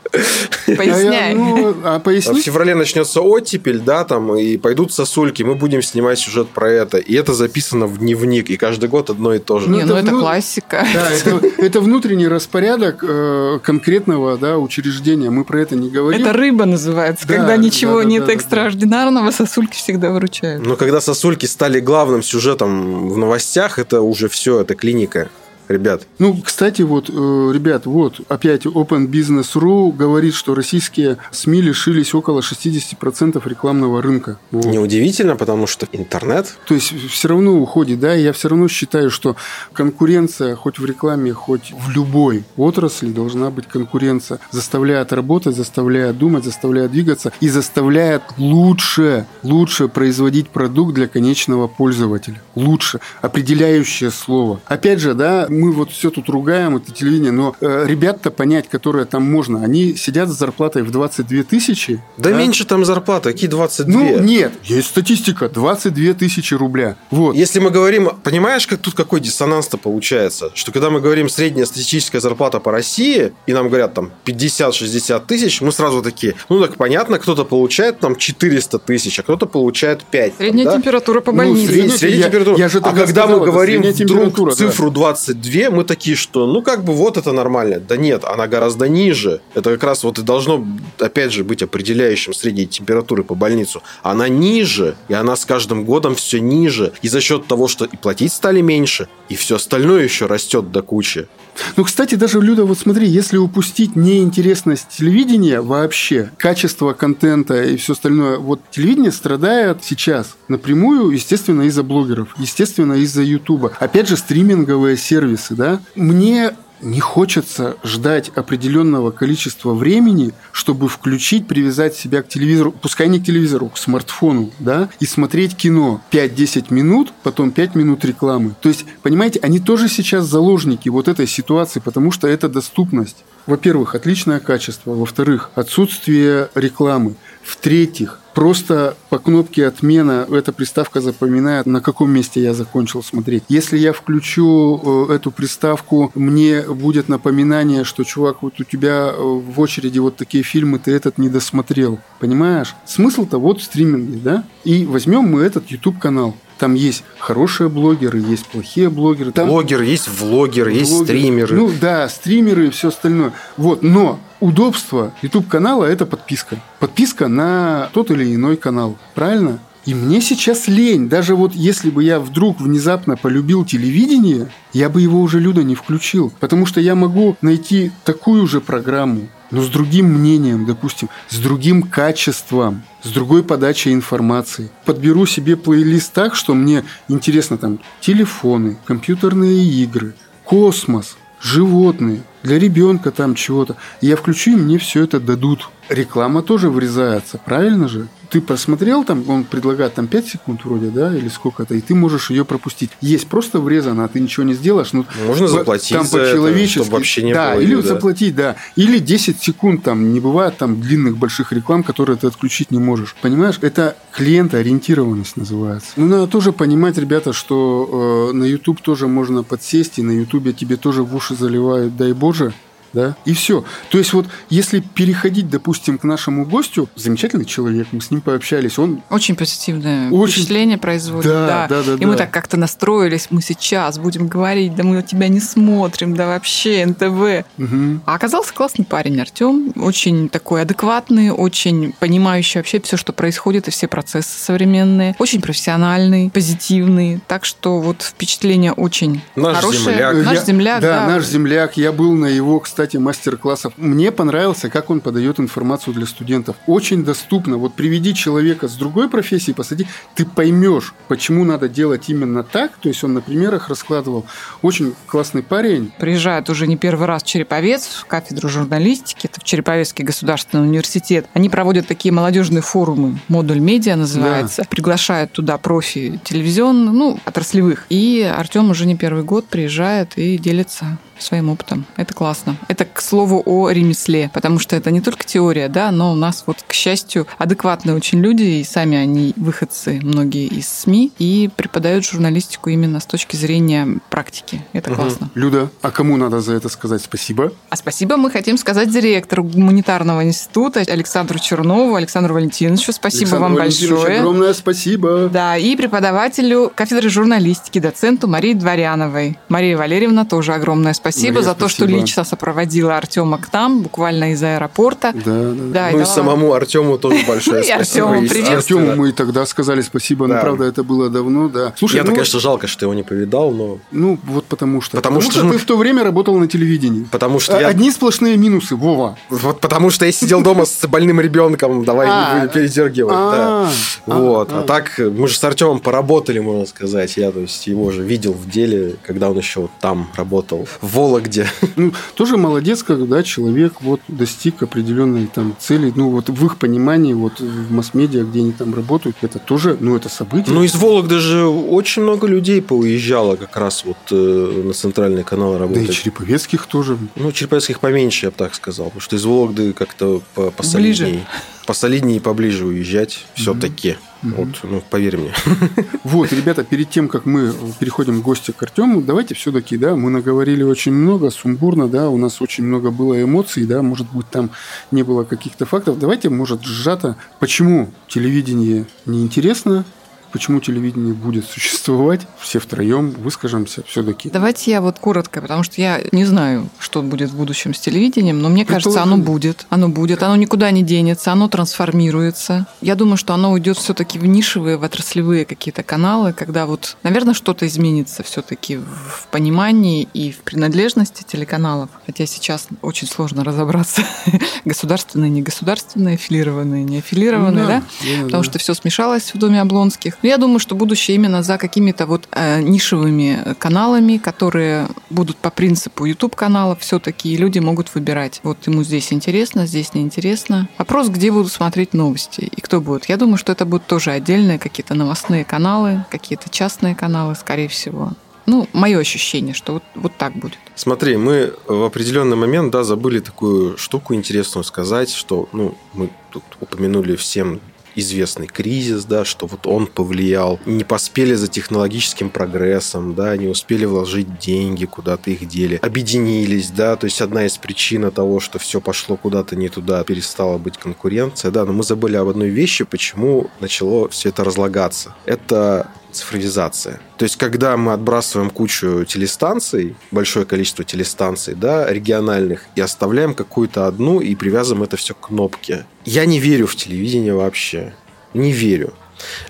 Поясняй. А, я, ну, а В феврале начнется оттепель, да, там, и пойдут сосульки, мы будем снимать сюжет про это. И это записано в дневник, и каждый год одно и то же. Не, ну это, это ну, классика. Да, это, это внутренний распорядок э, конкретного да, учреждения. Мы про это не говорим. Это рыба называется. Да, Когда ничего да, нет экстраординарного, сосульки всегда выручают. Но когда сосульки стали главным сюжетом в новостях, это уже все, это клиника. Ребят, Ну, кстати, вот, э, ребят, вот, опять Open Business.ru говорит, что российские СМИ лишились около 60% рекламного рынка. Вот. неудивительно, потому что интернет, То есть все равно уходит, да, и я все равно считаю, что конкуренция хоть в рекламе, хоть в любой отрасли должна быть конкуренция. Заставляет работать, заставляет думать, заставляет двигаться и заставляет лучше, лучше производить продукт для конечного пользователя. Лучше. Определяющее слово. Опять же, да, мы вот все тут ругаем, это телевидение, но э, ребят-то понять, которые там можно, они сидят с зарплатой в 22 тысячи. Да, да меньше там зарплата, какие 22? Ну, нет, есть статистика, 22 тысячи рубля. Вот. Если мы говорим, понимаешь, как тут какой диссонанс-то получается, что когда мы говорим средняя статистическая зарплата по России, и нам говорят там 50-60 тысяч, мы сразу такие, ну так понятно, кто-то получает там 400 тысяч, а кто-то получает 5. Средняя там, да? температура по ну, больнице. Ну, средняя, средняя я, температура. Я же а когда сказала, мы говорим вдруг цифру да. 22 две, мы такие, что ну как бы вот это нормально. Да нет, она гораздо ниже. Это как раз вот и должно, опять же, быть определяющим средней температуры по больницу. Она ниже, и она с каждым годом все ниже. И за счет того, что и платить стали меньше, и все остальное еще растет до кучи. Ну, кстати, даже, Люда, вот смотри, если упустить неинтересность телевидения вообще, качество контента и все остальное, вот телевидение страдает сейчас напрямую, естественно, из-за блогеров, естественно, из-за Ютуба. Опять же, стриминговые сервисы, да. Мне не хочется ждать определенного количества времени, чтобы включить, привязать себя к телевизору, пускай не к телевизору, к смартфону, да, и смотреть кино 5-10 минут, потом 5 минут рекламы. То есть, понимаете, они тоже сейчас заложники вот этой ситуации, потому что это доступность. Во-первых, отличное качество. Во-вторых, отсутствие рекламы. В-третьих, просто по кнопке отмена эта приставка запоминает, на каком месте я закончил смотреть. Если я включу э, эту приставку, мне будет напоминание, что, чувак, вот у тебя э, в очереди вот такие фильмы, ты этот не досмотрел. Понимаешь? Смысл-то вот в стриминге, да? И возьмем мы этот YouTube-канал. Там есть хорошие блогеры, есть плохие блогеры. Там Блогер, есть влогер, есть блогеры. стримеры. Ну да, стримеры и все остальное. Вот, но удобство YouTube канала это подписка. Подписка на тот или иной канал. Правильно? И мне сейчас лень. Даже вот если бы я вдруг внезапно полюбил телевидение, я бы его уже, Люда, не включил. Потому что я могу найти такую же программу, но с другим мнением, допустим, с другим качеством, с другой подачей информации. Подберу себе плейлист так, что мне интересно там телефоны, компьютерные игры, космос, животные, для ребенка там чего-то. Я включу, и мне все это дадут. Реклама тоже врезается, правильно же? Ты просмотрел там, он предлагает там 5 секунд вроде, да, или сколько-то, и ты можешь ее пропустить. Есть просто врезано, а ты ничего не сделаешь. Ну, Можно по- заплатить там за это, по-человечески. чтобы вообще не да, было или да. заплатить, да. Или 10 секунд там, не бывает там длинных больших реклам, которые ты отключить не можешь. Понимаешь, это клиентоориентированность называется. Ну, надо тоже понимать, ребята, что э, на YouTube тоже можно подсесть, и на YouTube тебе тоже в уши заливают, дай Боже, да, и все. То есть вот если переходить, допустим, к нашему гостю, замечательный человек, мы с ним пообщались, он Очень позитивное Очень- впечатление производит. Да, да, да, И мы да. так как-то настроились, мы сейчас будем говорить, да мы тебя не смотрим, да вообще НТВ. Мгм. А оказался классный парень Артем, очень такой адекватный, очень понимающий вообще все, что происходит, и все процессы современные, очень профессиональный, позитивный. Так что вот впечатление очень Наш хорошее. земляк. Наш Я- земляк, да, да. наш земляк. Я был на его, кстати, кстати, мастер-классов. Мне понравился, как он подает информацию для студентов. Очень доступно. Вот приведи человека с другой профессии, посади, ты поймешь, почему надо делать именно так. То есть он на примерах раскладывал. Очень классный парень. Приезжает уже не первый раз Череповец, в кафедру журналистики, это в Череповецкий государственный университет. Они проводят такие молодежные форумы, модуль медиа называется. Да. Приглашают туда профи телевизионных, ну, отраслевых. И Артем уже не первый год приезжает и делится своим опытом. Это классно. Это, к слову, о ремесле, потому что это не только теория, да, но у нас вот, к счастью, адекватные очень люди, и сами они выходцы, многие из СМИ, и преподают журналистику именно с точки зрения практики. Это угу. классно. Люда, а кому надо за это сказать спасибо? А спасибо мы хотим сказать директору гуманитарного института Александру Чернову, Александру Валентиновичу. Спасибо Александр вам большое. огромное спасибо. Да, и преподавателю кафедры журналистики, доценту Марии Дворяновой. Мария Валерьевна тоже огромное спасибо спасибо Мария, за то, спасибо. что лично сопроводила Артема к нам, буквально из аэропорта. Да, да. да ну и, и самому Артему тоже большое спасибо. Артему мы тогда сказали спасибо, но правда это было давно, да. Слушай, Я-то, ну конечно, жалко, что его не повидал, но... Ну, вот потому что. Потому, что, ты в то время работал на телевидении. Потому что Одни сплошные минусы, Вова. Вот потому что я сидел дома с больным ребенком, давай не а. передергивать. А. Вот. А так, мы же с Артемом поработали, можно сказать. Я, то есть, его же видел в деле, когда он еще там работал. В Вологде. Ну, тоже молодец, когда человек вот достиг определенной там цели. Ну, вот в их понимании, вот в масс-медиа, где они там работают, это тоже, ну, это событие. Ну, из Вологды же очень много людей поуезжало как раз вот э, на центральный канал работать. Да и Череповецких тоже. Ну, Череповецких поменьше, я бы так сказал. Потому что из Вологды как-то посолиднее. Ближе посолиднее и поближе уезжать все-таки. Mm-hmm. Вот, ну, поверь мне. Вот, ребята, перед тем, как мы переходим в гости к Артему, давайте все-таки, да, мы наговорили очень много, сумбурно, да, у нас очень много было эмоций, да, может быть, там не было каких-то фактов. Давайте, может, сжато, почему телевидение неинтересно, почему телевидение будет существовать, все втроем выскажемся все-таки. Давайте я вот коротко, потому что я не знаю, что будет в будущем с телевидением, но мне кажется, оно будет. Оно будет, оно никуда не денется, оно трансформируется. Я думаю, что оно уйдет все-таки в нишевые, в отраслевые какие-то каналы, когда вот, наверное, что-то изменится все-таки в понимании и в принадлежности телеканалов. Хотя сейчас очень сложно разобраться, государственные, негосударственные, аффилированные, не аффилированные, ну, да? да? Потому да. что все смешалось в доме Облонских. Но я думаю, что будущее именно за какими-то вот э, нишевыми каналами, которые будут по принципу YouTube-каналов все-таки, люди могут выбирать. Вот ему здесь интересно, здесь неинтересно. Вопрос, где будут смотреть новости и кто будет. Я думаю, что это будут тоже отдельные какие-то новостные каналы, какие-то частные каналы, скорее всего. Ну, мое ощущение, что вот, вот так будет. Смотри, мы в определенный момент, да, забыли такую штуку интересную сказать, что, ну, мы тут упомянули всем известный кризис, да, что вот он повлиял. Не поспели за технологическим прогрессом, да, не успели вложить деньги, куда-то их дели. Объединились, да, то есть одна из причин того, что все пошло куда-то не туда, перестала быть конкуренция, да, но мы забыли об одной вещи, почему начало все это разлагаться. Это цифровизация. То есть, когда мы отбрасываем кучу телестанций, большое количество телестанций, да, региональных, и оставляем какую-то одну и привязываем это все к кнопке. Я не верю в телевидение вообще. Не верю.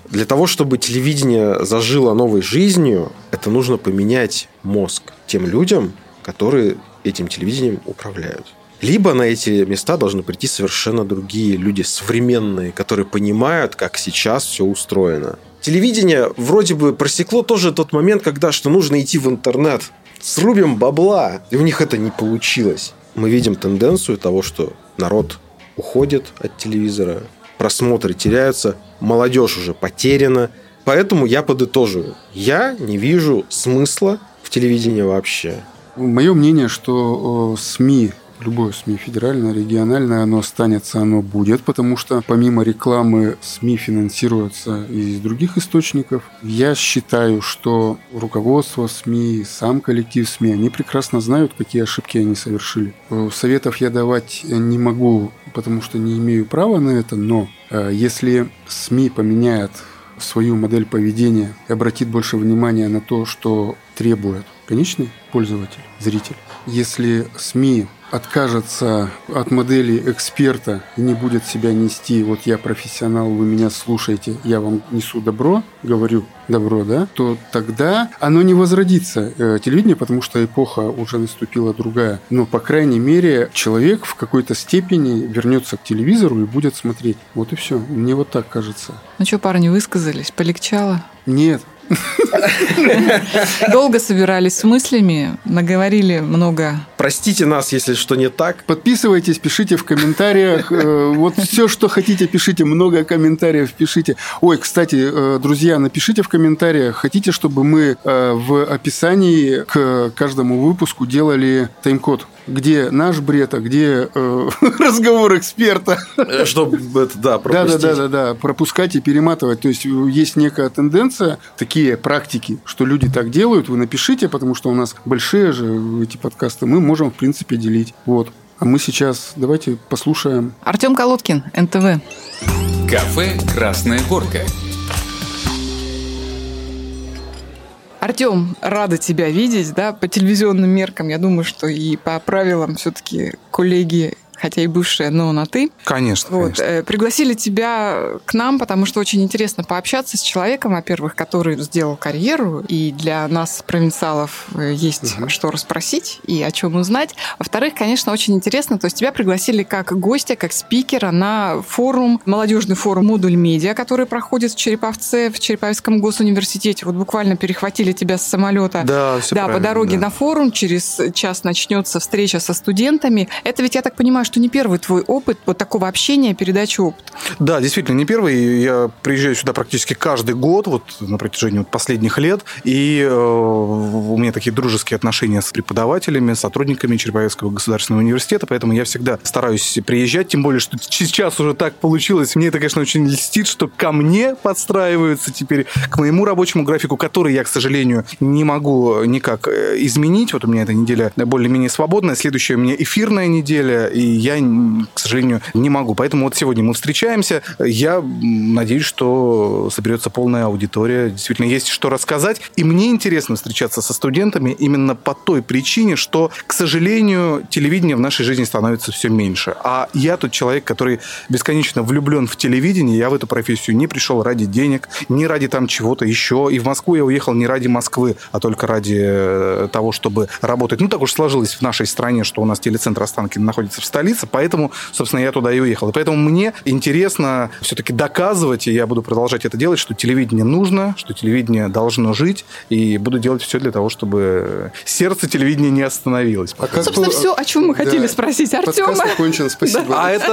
Для того, чтобы телевидение зажило новой жизнью, это нужно поменять мозг тем людям, которые этим телевидением управляют. Либо на эти места должны прийти совершенно другие люди, современные, которые понимают, как сейчас все устроено телевидение вроде бы просекло тоже тот момент, когда что нужно идти в интернет. Срубим бабла. И у них это не получилось. Мы видим тенденцию того, что народ уходит от телевизора, просмотры теряются, молодежь уже потеряна. Поэтому я подытоживаю. Я не вижу смысла в телевидении вообще. Мое мнение, что СМИ любое СМИ, федеральное, региональное, оно останется, оно будет, потому что помимо рекламы СМИ финансируются из других источников. Я считаю, что руководство СМИ, сам коллектив СМИ, они прекрасно знают, какие ошибки они совершили. Советов я давать не могу, потому что не имею права на это, но э, если СМИ поменяет свою модель поведения и обратит больше внимания на то, что требует конечный пользователь, зритель. Если СМИ откажется от модели эксперта и не будет себя нести, вот я профессионал, вы меня слушаете, я вам несу добро, говорю добро, да, то тогда оно не возродится, э, телевидение, потому что эпоха уже наступила другая. Но, по крайней мере, человек в какой-то степени вернется к телевизору и будет смотреть. Вот и все. Мне вот так кажется. Ну что, парни, высказались? Полегчало? Нет, Долго собирались с мыслями, наговорили много. Простите нас, если что не так. Подписывайтесь, пишите в комментариях. Э, вот все, что хотите, пишите. Много комментариев пишите. Ой, кстати, э, друзья, напишите в комментариях, хотите, чтобы мы э, в описании к каждому выпуску делали тайм-код где наш бред, а где э, разговор эксперта. Чтобы это, да, пропустить. Да, да, да, да, да, пропускать и перематывать. То есть есть некая тенденция, такие практики, что люди так делают. Вы напишите, потому что у нас большие же эти подкасты, мы можем, в принципе, делить. Вот. А мы сейчас давайте послушаем. Артем Колодкин, НТВ. Кафе «Красная горка». Артем, рада тебя видеть, да, по телевизионным меркам. Я думаю, что и по правилам все-таки коллеги хотя и бывшая, но на ты. Конечно, вот, конечно. Э, пригласили тебя к нам, потому что очень интересно пообщаться с человеком, во-первых, который сделал карьеру, и для нас, провинциалов, э, есть угу. что расспросить и о чем узнать. Во-вторых, конечно, очень интересно, то есть тебя пригласили как гостя, как спикера на форум, молодежный форум «Модуль медиа», который проходит в Череповце, в Череповецком госуниверситете. Вот буквально перехватили тебя с самолета. Да, все Да, по дороге да. на форум, через час начнется встреча со студентами. Это ведь, я так понимаю, что не первый твой опыт вот такого общения, передачи опыта. Да, действительно, не первый. Я приезжаю сюда практически каждый год, вот на протяжении вот последних лет, и э, у меня такие дружеские отношения с преподавателями, сотрудниками Череповецкого государственного университета, поэтому я всегда стараюсь приезжать, тем более, что сейчас уже так получилось. Мне это, конечно, очень льстит, что ко мне подстраиваются теперь, к моему рабочему графику, который я, к сожалению, не могу никак э, изменить. Вот у меня эта неделя более-менее свободная, следующая у меня эфирная неделя, и я, к сожалению, не могу. Поэтому вот сегодня мы встречаемся. Я надеюсь, что соберется полная аудитория. Действительно, есть что рассказать. И мне интересно встречаться со студентами именно по той причине, что, к сожалению, телевидение в нашей жизни становится все меньше. А я тот человек, который бесконечно влюблен в телевидение. Я в эту профессию не пришел ради денег, не ради там чего-то еще. И в Москву я уехал не ради Москвы, а только ради э, того, чтобы работать. Ну, так уж сложилось в нашей стране, что у нас телецентр Останкино находится в столице столица, поэтому, собственно, я туда и уехал. И поэтому мне интересно все-таки доказывать, и я буду продолжать это делать, что телевидение нужно, что телевидение должно жить, и буду делать все для того, чтобы сердце телевидения не остановилось. А как Собственно, бы... все, о чем мы да. хотели спросить Артема. Подкаст окончен, спасибо. Да. А это,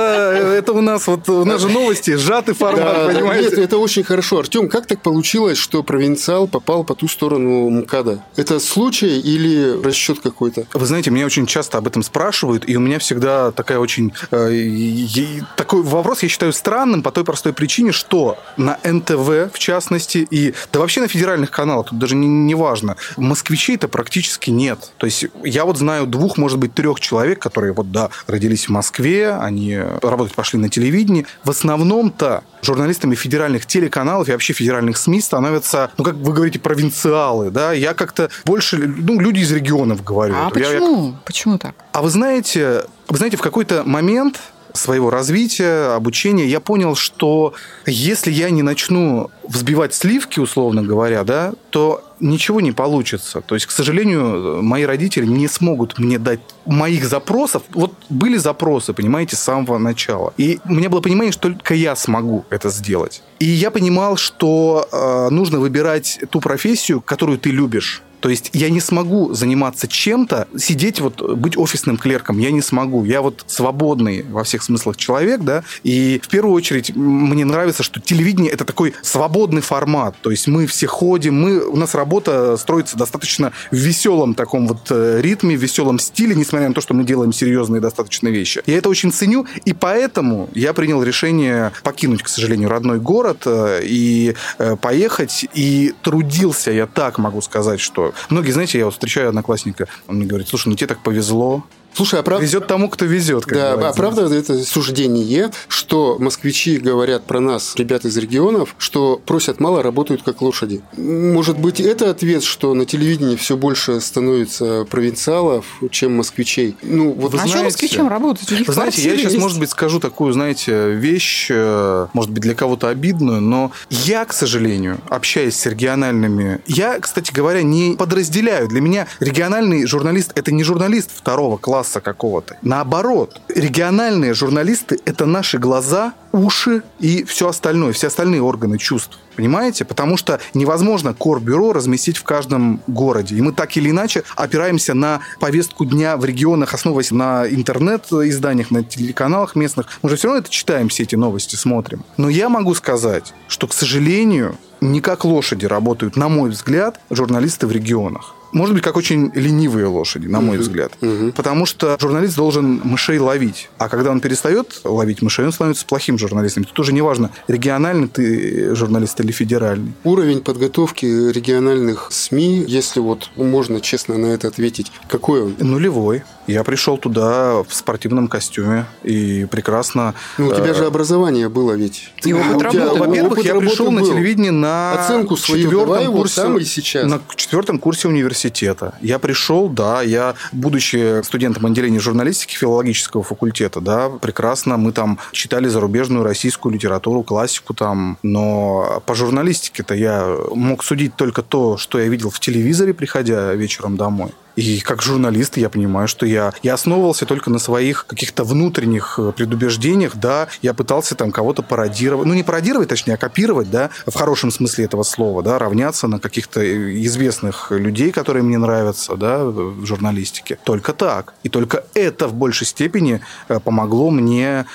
это у нас вот, у нас же новости, сжатый формат, да, понимаете? Нет, это очень хорошо. Артем, как так получилось, что провинциал попал по ту сторону МКАДа? Это случай или расчет какой-то? Вы знаете, меня очень часто об этом спрашивают, и у меня всегда такая очень... Э, такой вопрос я считаю странным по той простой причине, что на НТВ, в частности, и да вообще на федеральных каналах, тут даже не, не важно, москвичей-то практически нет. То есть я вот знаю двух, может быть, трех человек, которые вот, да, родились в Москве, они работать пошли на телевидении. В основном-то журналистами федеральных телеканалов и вообще федеральных СМИ становятся, ну, как вы говорите, провинциалы, да? Я как-то больше, ну, люди из регионов говорю. А я, почему? Я... Почему так? А вы знаете, вы знаете, в какой-то момент своего развития, обучения, я понял, что если я не начну взбивать сливки, условно говоря, да, то ничего не получится. То есть, к сожалению, мои родители не смогут мне дать моих запросов. Вот были запросы, понимаете, с самого начала. И у меня было понимание, что только я смогу это сделать. И я понимал, что э, нужно выбирать ту профессию, которую ты любишь. То есть я не смогу заниматься чем-то, сидеть вот, быть офисным клерком, я не смогу. Я вот свободный во всех смыслах человек, да, и в первую очередь мне нравится, что телевидение это такой свободный формат. То есть мы все ходим, мы, у нас работа строится достаточно в веселом таком вот э, ритме, в веселом стиле, несмотря на то, что мы делаем серьезные достаточно вещи. Я это очень ценю, и поэтому я принял решение покинуть, к сожалению, родной город э, и э, поехать, и трудился я так, могу сказать, что Многие, знаете, я вот встречаю одноклассника, он мне говорит, слушай, ну тебе так повезло, Слушай, а правда... Везет тому, кто везет. Как да, а говорится. правда это суждение, что москвичи говорят про нас, ребят из регионов, что просят мало, работают как лошади. Может быть, это ответ, что на телевидении все больше становится провинциалов, чем москвичей? Ну, вот Вы а что знаете- москвичам работать? У них Вы знаете, я сейчас, есть. может быть, скажу такую, знаете, вещь, э, может быть, для кого-то обидную, но я, к сожалению, общаясь с региональными, я, кстати говоря, не подразделяю. Для меня региональный журналист – это не журналист второго класса какого-то. Наоборот, региональные журналисты – это наши глаза, уши и все остальное, все остальные органы чувств. Понимаете? Потому что невозможно корбюро разместить в каждом городе. И мы так или иначе опираемся на повестку дня в регионах, основываясь на интернет-изданиях, на телеканалах местных. Мы же все равно это читаем, все эти новости, смотрим. Но я могу сказать, что, к сожалению, не как лошади работают, на мой взгляд, журналисты в регионах. Может быть, как очень ленивые лошади, на мой взгляд. Потому что журналист должен мышей ловить. А когда он перестает ловить мышей, он становится плохим журналистом. Тут уже неважно, региональный ты журналист или федеральный. Уровень подготовки региональных СМИ, если вот можно честно на это ответить, какой он? Нулевой. Я пришел туда в спортивном костюме и прекрасно... Ну, у тебя э, же образование было ведь. И опыт работы. Во-первых, опыт я пришел на телевидение на Оценку свою четвертом курсе, там и сейчас. На четвертом курсе университета. Я пришел, да, я, будучи студентом отделения журналистики филологического факультета, да, прекрасно, мы там читали зарубежную российскую литературу, классику там, но по журналистике-то я мог судить только то, что я видел в телевизоре, приходя вечером домой. И как журналист я понимаю, что я, я основывался только на своих каких-то внутренних э, предубеждениях, да, я пытался там кого-то пародировать, ну не пародировать, точнее, а копировать, да, в хорошем смысле этого слова, да, равняться на каких-то э, известных людей, которые мне нравятся, да, в журналистике. Только так. И только это в большей степени э, помогло мне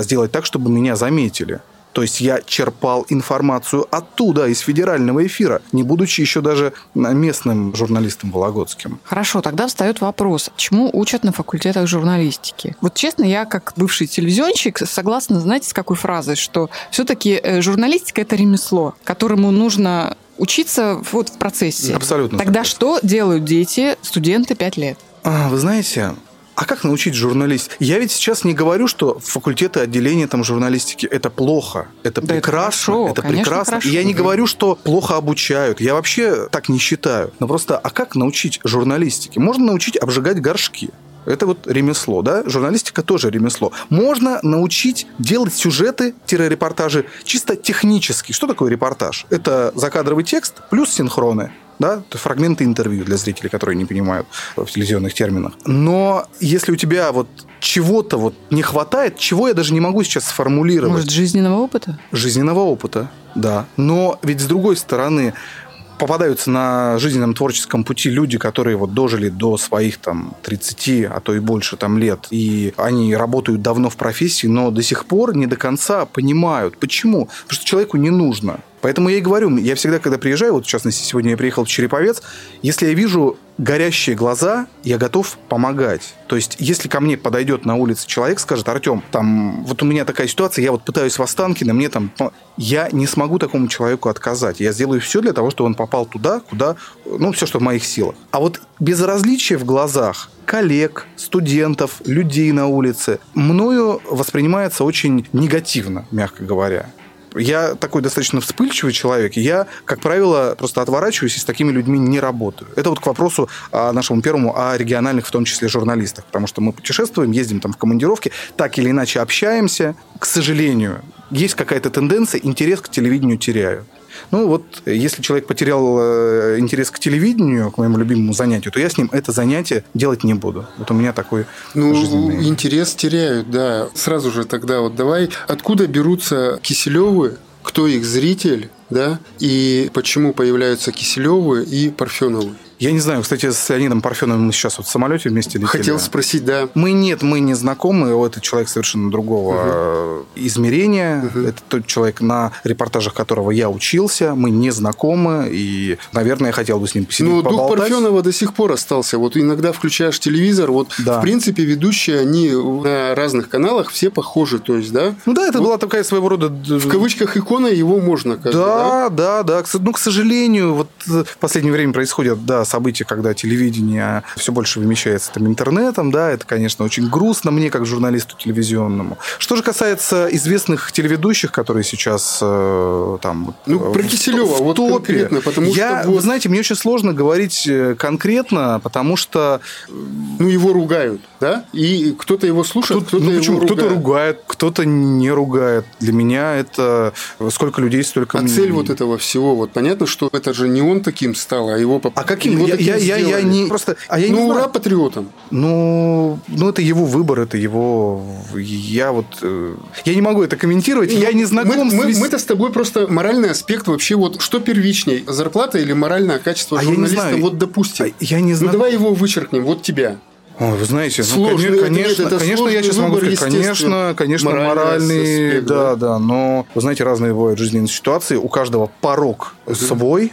сделать так, чтобы меня заметили. То есть я черпал информацию оттуда, из федерального эфира, не будучи еще даже местным журналистом вологодским. Хорошо, тогда встает вопрос, чему учат на факультетах журналистики? Вот честно, я как бывший телевизионщик согласна, знаете, с какой фразой, что все-таки журналистика это ремесло, которому нужно учиться вот в процессе. Абсолютно Тогда согласен. что делают дети, студенты 5 лет? А, Вы знаете, а как научить журналист? Я ведь сейчас не говорю, что факультеты отделения там журналистики это плохо, это Да, это прекрасно, хорошо, это конечно, прекрасно. хорошо. И я не говорю, что плохо обучают. Я вообще так не считаю. Но просто, а как научить журналистике? Можно научить обжигать горшки. Это вот ремесло, да? Журналистика тоже ремесло. Можно научить делать сюжеты-репортажи чисто технически. Что такое репортаж? Это закадровый текст плюс синхроны. Да, это фрагменты интервью для зрителей, которые не понимают в телевизионных терминах. Но если у тебя вот чего-то вот не хватает, чего я даже не могу сейчас сформулировать Может, жизненного опыта? жизненного опыта, да. Но ведь с другой стороны попадаются на жизненном творческом пути люди, которые вот дожили до своих там 30, а то и больше там лет, и они работают давно в профессии, но до сих пор не до конца понимают, почему. Потому что человеку не нужно. Поэтому я и говорю, я всегда, когда приезжаю, вот в частности, сегодня я приехал в Череповец, если я вижу горящие глаза, я готов помогать. То есть, если ко мне подойдет на улице человек, скажет, Артем, там, вот у меня такая ситуация, я вот пытаюсь в Останкино, мне там... по-» Я не смогу такому человеку отказать. Я сделаю все для того, чтобы он попал туда, куда... Ну, все, что в моих силах. А вот безразличие в глазах коллег, студентов, людей на улице мною воспринимается очень негативно, мягко говоря. Я такой достаточно вспыльчивый человек, я, как правило, просто отворачиваюсь и с такими людьми не работаю. Это вот к вопросу а, нашему первому о региональных, в том числе, журналистах. Потому что мы путешествуем, ездим там в командировки, так или иначе общаемся. К сожалению, есть какая-то тенденция, интерес к телевидению теряю. Ну вот, если человек потерял э, интерес к телевидению, к моему любимому занятию, то я с ним это занятие делать не буду. Вот у меня такой Ну, жизненный... интерес теряют, да. Сразу же тогда вот давай, откуда берутся Киселевы, кто их зритель, да, и почему появляются Киселевы и Парфеновы? Я не знаю, кстати, с Леонидом Парфеновым мы сейчас вот в самолете вместе летели. Хотел спросить, да. Мы нет, мы не знакомы. Этот человек совершенно другого э, измерения. Это тот человек, на репортажах которого я учился. Мы не знакомы. И, наверное, я хотел бы с ним посидеть, Ну, дух поболтать. Парфенова до сих пор остался. Вот иногда включаешь телевизор, вот Да. в принципе ведущие, они на разных каналах все похожи, то есть, да? Ну да, это была такая своего рода... В кавычках икона его можно как бы, Да, да, да. Ну, к сожалению, вот э, в последнее время происходят, да, событие, когда телевидение все больше вымещается там интернетом, да, это, конечно, очень грустно мне, как журналисту телевизионному. Что же касается известных телеведущих, которые сейчас э, там... Ну, про Киселева, в вот топе, конкретно, потому я, что... Вы вот- знаете, мне очень сложно говорить э, конкретно, потому что Ну, его ругают, да? И кто-то его слушает, кто-то ну, его почему? Кто-то ругает. кто-то не ругает. Для меня это сколько людей, столько А цель вот этого всего, вот понятно, что это же не он таким стал, а его А каким? Его Я, я, я, я не просто. А я не ну, знаю. ура патриотам. Ну, ну, это его выбор, это его. Я вот. э, Я не могу это комментировать. я не знаком Ну, мы, с мы, вес- мы-то с тобой просто моральный аспект вообще вот что первичней, зарплата или моральное качество А я не журналиста? знаю. Вот допустим. А я не Ну знаю. давай его вычеркнем, вот тебя. Ой, вы знаете, ну, Сложный, это- конечно, это конечно, я сейчас могу выбор, сказать, конечно, конечно, Моральный моральный, аспект, да, да. да, но вы знаете, разные бывают жизненные ситуации, у каждого порог свой,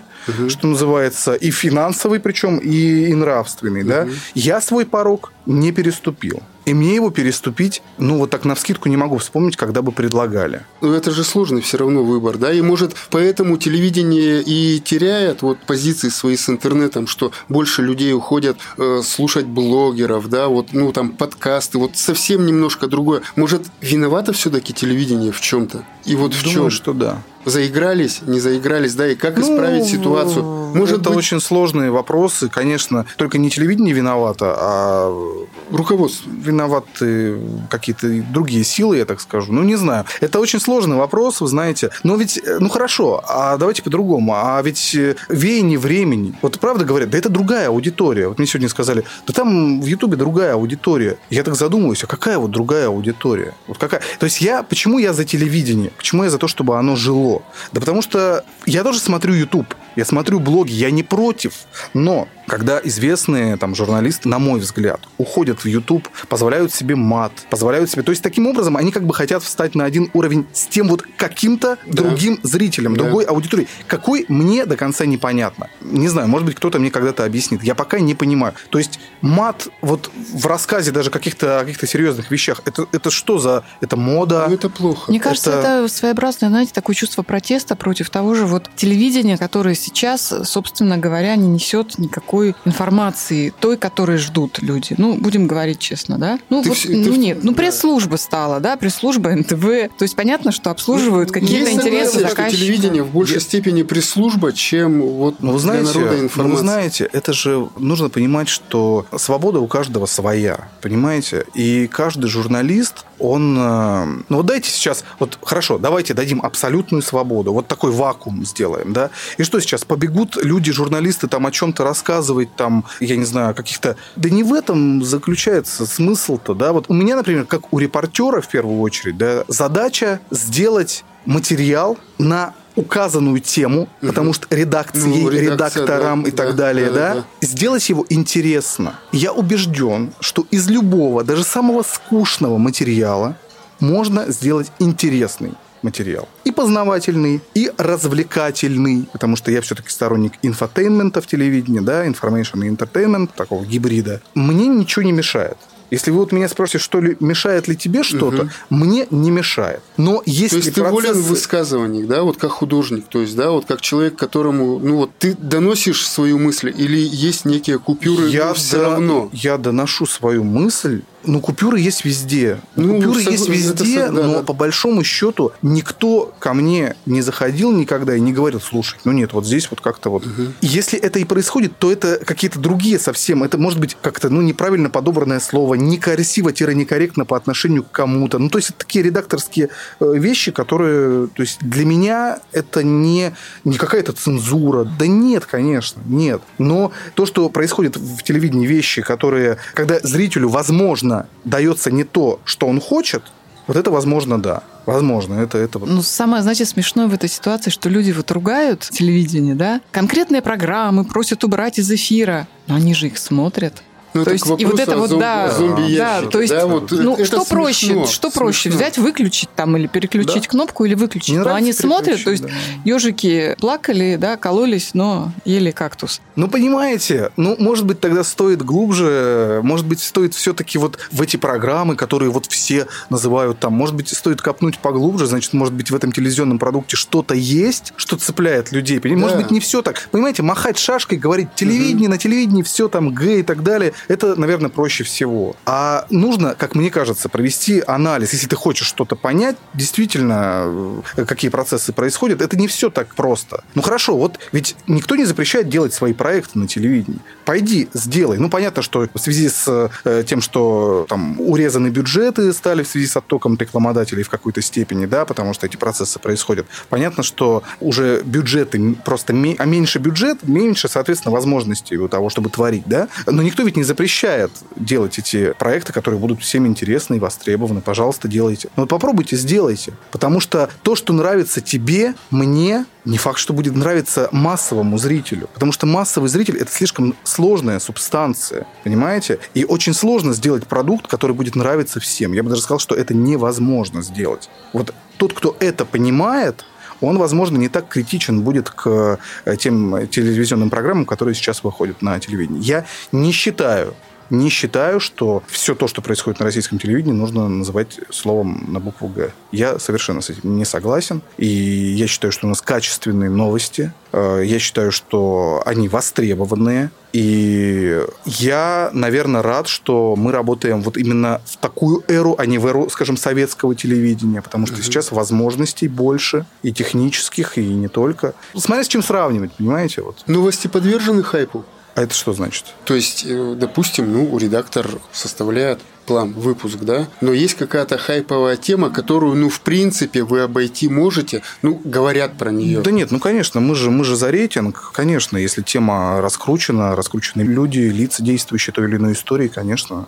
что называется, и финансовый, причем и, и нравственный, да. Я свой порог не переступил. И мне его переступить, ну, вот так навскидку не могу вспомнить, когда бы предлагали. Но это же сложный все равно выбор, да, и может поэтому телевидение и теряет вот позиции свои с интернетом, что больше людей уходят э, слушать блогеров, да, вот, ну, там, подкасты, вот совсем немножко другое. Может, виновато все-таки телевидение в чем-то? И вот в Думаю, чем? что да. Заигрались, не заигрались, да, и как исправить Ну, ситуацию? Может это быть, очень сложные вопросы. Конечно, только не телевидение виновато, а руководство. виноваты какие-то другие силы, я так скажу. Ну, не знаю. Это очень сложный вопрос, вы знаете. Но ведь, э, ну хорошо, а давайте по-другому. А ведь э, веяние времени. Вот правда говорят, да это другая аудитория. Вот мне сегодня сказали, да там в Ютубе другая аудитория. Я так задумываюсь, а какая вот другая аудитория? Вот какая? То есть я, почему я за телевидение? Почему я за то, чтобы оно жило? Да потому что я тоже смотрю YouTube, я смотрю блоги, я не против. Но когда известные там журналисты, на мой взгляд, уходят в YouTube, позволяют себе мат, позволяют себе... То есть таким образом они как бы хотят встать на один уровень с тем вот каким-то Да. другим зрителем, Да. другой аудиторией. Какой мне до конца непонятно. Не знаю, может быть, кто-то мне когда-то объяснит. Я пока не понимаю. То есть мат вот в рассказе даже каких-то о каких-то серьезных вещах, это, это что за... Это мода? Ну, это плохо. Мне кажется, Это- это своеобразное, знаете, такое чувство протеста против того же вот телевидения, которое сейчас, собственно говоря, не несет никакой информации, той, которой ждут люди. Ну, будем говорить честно, да? Ну, Ты вот, ты ну в- нет, ну пресс-служба стала, да, пресс-служба НТВ. То есть понятно, что обслуживают какие-то Есть интересы согласие, что заказчика. телевидение в большей степени пресс-служба, чем вот Ну, вы для знаете, народа ну, информация. вы знаете, это же нужно понимать, что свобода у каждого своя, понимаете? И каждый журналист, он... э, Ну, вот дайте сейчас... Вот хорошо, давайте дадим абсолютную свободу. Вот такой вакуум сделаем, да? И что сейчас? Побегут люди, журналисты, там о чем-то рассказывать, там, я не знаю, каких-то... Да не в этом заключается смысл-то, да? Вот у меня, например, как у репортера, в первую очередь, да, задача сделать материал на указанную тему, потому что редакции, Ну, редакция, редакторам да, и так да, далее, да, да, да. сделать его интересно. Я убежден, что из любого, даже самого скучного материала можно сделать интересный материал. И познавательный, и развлекательный, потому что я все-таки сторонник инфотейнмента в телевидении, да, information и entertainment, такого гибрида. Мне ничего не мешает. Если вы вот меня спросите, что ли, мешает ли тебе что-то, мне не мешает. Но То если есть ты волен в высказываниях, да, вот как художник, то есть, да, вот как человек, которому, ну вот ты доносишь свою мысль или есть некие купюры, я все до- равно. Я доношу свою мысль. Ну, купюры есть везде. Ну, купюры согла- есть это везде, сог- да, но да. по большому счету никто ко мне не заходил никогда и не говорил, слушай, ну нет, вот здесь вот как-то вот. И Если это и происходит, то это какие-то другие совсем. Это может быть как-то, ну, неправильно подобранное слово, некрасиво-некорректно по отношению к кому-то. Ну, то есть это такие редакторские э, вещи, которые, то есть для меня это не, не какая-то цензура. Да нет, конечно, нет. Но то, что происходит в телевидении вещи, которые, когда зрителю, возможно, дается не то, что он хочет, вот это возможно, да. Возможно, это, это вот Ну, самое, знаете, смешное в этой ситуации, что люди вот ругают телевидение, да? Конкретные программы просят убрать из эфира, но они же их смотрят. Ну, то есть и вот это вот зомби- да, зомби-ящике, да, то есть да, вот ну это что проще, смешно, что проще смешно. взять, выключить там или переключить Да. кнопку или выключить. Но нравится, они смотрят, то есть переключи, ежики плакали, да, кололись, но ели кактус. Ну, понимаете, ну, может быть, тогда стоит глубже, может быть, стоит все-таки вот в эти программы, которые вот все называют там, может быть, стоит копнуть поглубже, значит, может быть, в этом телевизионном продукте что-то есть, что цепляет людей. Понимаете? Может Да. быть, не все так. Понимаете, махать шашкой, говорить телевидение, на телевидении все там гей и так далее, это, наверное, проще всего. А нужно, как мне кажется, провести анализ. Если ты хочешь что-то понять, действительно, э, какие процессы происходят, это не все так просто. Ну хорошо, вот ведь никто не запрещает делать свои проекты на телевидении. Пойди, сделай. Ну, понятно, что в связи с э, тем, что там урезаны бюджеты стали в связи с оттоком рекламодателей в какой-то степени, да, потому что эти процессы происходят. Понятно, что уже бюджеты просто... А меньше бюджет, меньше, соответственно, возможностей у того, чтобы творить, да. Но никто ведь не запрещает делать эти проекты, которые будут всем интересны и востребованы. Пожалуйста, делайте. Но попробуйте, сделайте. Потому что то, что нравится тебе, мне, не факт, что будет нравиться массовому зрителю. Потому что массовый зритель – это слишком сложная субстанция, понимаете? И очень сложно сделать продукт, который будет нравиться всем. Я бы даже сказал, что это невозможно сделать. Вот тот, кто это понимает, он, возможно, не так критичен будет к э, тем телевизионным программам, которые сейчас выходят на телевидении. Я не считаю, не считаю, что все то, что происходит на российском телевидении, нужно называть словом на букву «Г». Я совершенно с этим не согласен. И я считаю, что у нас качественные новости. Э, Я считаю, что они востребованные. И я, наверное, рад, что мы работаем вот именно в такую эру, а не в эру, скажем, советского телевидения, потому что сейчас возможностей больше и технических, и не только. Смотря с чем сравнивать, понимаете? Вот. Новости подвержены хайпу. А это что значит? То есть, э, допустим, ну, редактор составляет план, выпуск, да, но есть какая-то хайповая тема, которую, ну, в принципе, вы обойти можете, ну, говорят про нее. Да нет, ну конечно, мы же, мы же за рейтинг, конечно, если тема раскручена, раскручены люди, лица, действующие той или иной истории, конечно.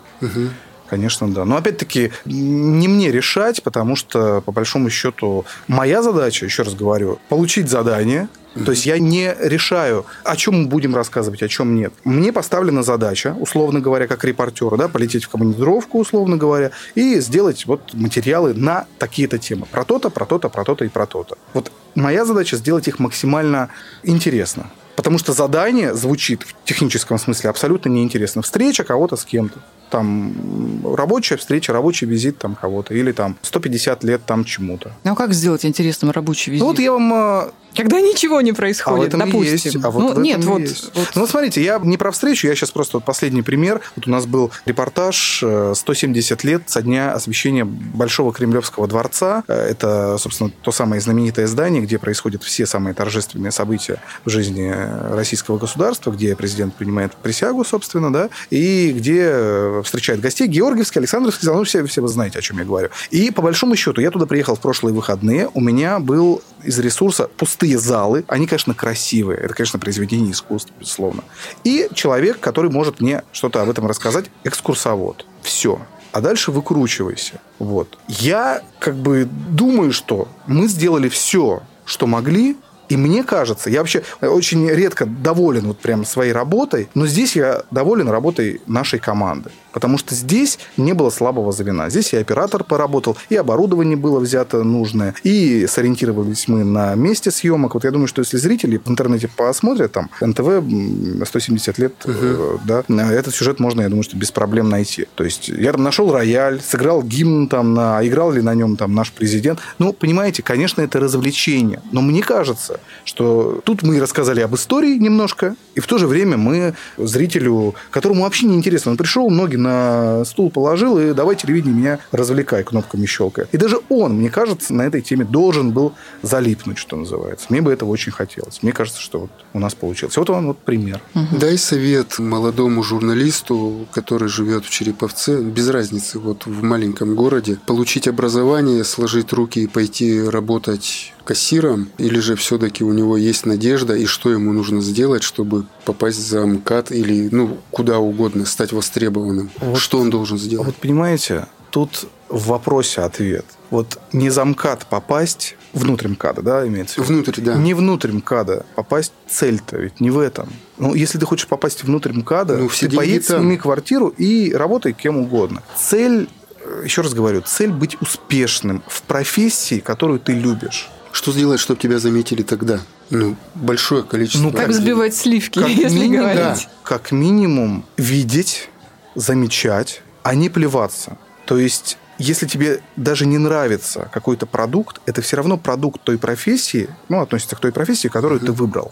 Конечно, да. Но опять-таки не мне решать, потому что, по большому счету, моя задача, еще раз говорю, получить задание. То есть я не решаю, о чем мы будем рассказывать, о чем нет. Мне поставлена задача, условно говоря, как репортеру, да, полететь в командировку, условно говоря, и сделать вот материалы на такие-то темы. Про то-то, про то-то, про то-то и про то-то. Вот моя задача сделать их максимально интересно. Потому что задание звучит в техническом смысле абсолютно неинтересно. Встреча кого-то с кем-то. Там рабочая встреча, рабочий визит там кого-то. Или там 150 лет там чему-то. Ну а как сделать интересным рабочий визит? Ну вот я вам э, Когда ничего не а в происходит, этом допустим. есть. А вот ну, в этом нет, вот, есть. вот Ну, вот смотрите, я не про встречу, я сейчас просто вот последний пример. Вот у нас был репортаж э, 170 лет со дня освящения Большого Кремлевского дворца. Э, Это, собственно, то самое знаменитое здание, где происходят все самые торжественные события в жизни э, российского государства, где президент принимает присягу, собственно, да, и где э, встречает гостей. Георгиевский, Александровский зал, ну, все, все вы знаете, о чем я говорю. И, по большому счету, я туда приехал в прошлые выходные, у меня был из ресурса пустые залы. Они, конечно, красивые. Это, конечно, произведение искусства, безусловно. И человек, который может мне что-то об этом рассказать, экскурсовод. Все. А дальше выкручивайся. Вот. Я как бы думаю, что мы сделали все, что могли, и мне кажется, я вообще очень редко доволен вот прям своей работой, но здесь я доволен работой нашей команды. Потому что здесь не было слабого звена. Здесь и оператор поработал, и оборудование было взято нужное, и сориентировались мы на месте съемок. Вот я думаю, что если зрители в интернете посмотрят, там, НТВ м, 170 лет, э, да, этот сюжет можно, я думаю, что без проблем найти. То есть я там нашел рояль, сыграл гимн там, на, играл ли на нем там наш президент. Ну, понимаете, конечно, это развлечение. Но мне кажется, что тут мы рассказали об истории немножко, и в то же время мы зрителю, которому вообще не интересно, он пришел, ноги на стул положил, и давай телевидение меня развлекай, кнопками щелкая. И даже он, мне кажется, на этой теме должен был залипнуть, что называется. Мне бы этого очень хотелось. Мне кажется, что вот у нас получилось. Вот он вот пример. Дай совет молодому журналисту, который живет в Череповце, без разницы, вот в маленьком городе, получить образование, сложить руки и пойти работать кассиром, или же все-таки у него есть надежда, и что ему нужно сделать, чтобы попасть за МКАД или ну куда угодно, стать востребованным? Вот. Что он должен сделать? вот понимаете, тут в вопросе ответ. Вот не за МКАД попасть, внутрь МКАДа, да, имеется в виду? Внутрь, да. Не внутрь МКАДа попасть, цель-то ведь не в этом. Ну, если ты хочешь попасть внутрь МКАДа, Ну, все ты поедь, там. сними квартиру и работай кем угодно. Цель, э, еще раз говорю, цель быть успешным в профессии, которую ты любишь. Что сделать, чтобы тебя заметили тогда? Ну, большое количество. Ну, Как Так, взбивать сливки, Как если минимум, говорить. как минимум видеть, замечать, а не плеваться. То есть, если тебе даже не нравится какой-то продукт, это все равно продукт той профессии, ну, относится к той профессии, которую ты выбрал.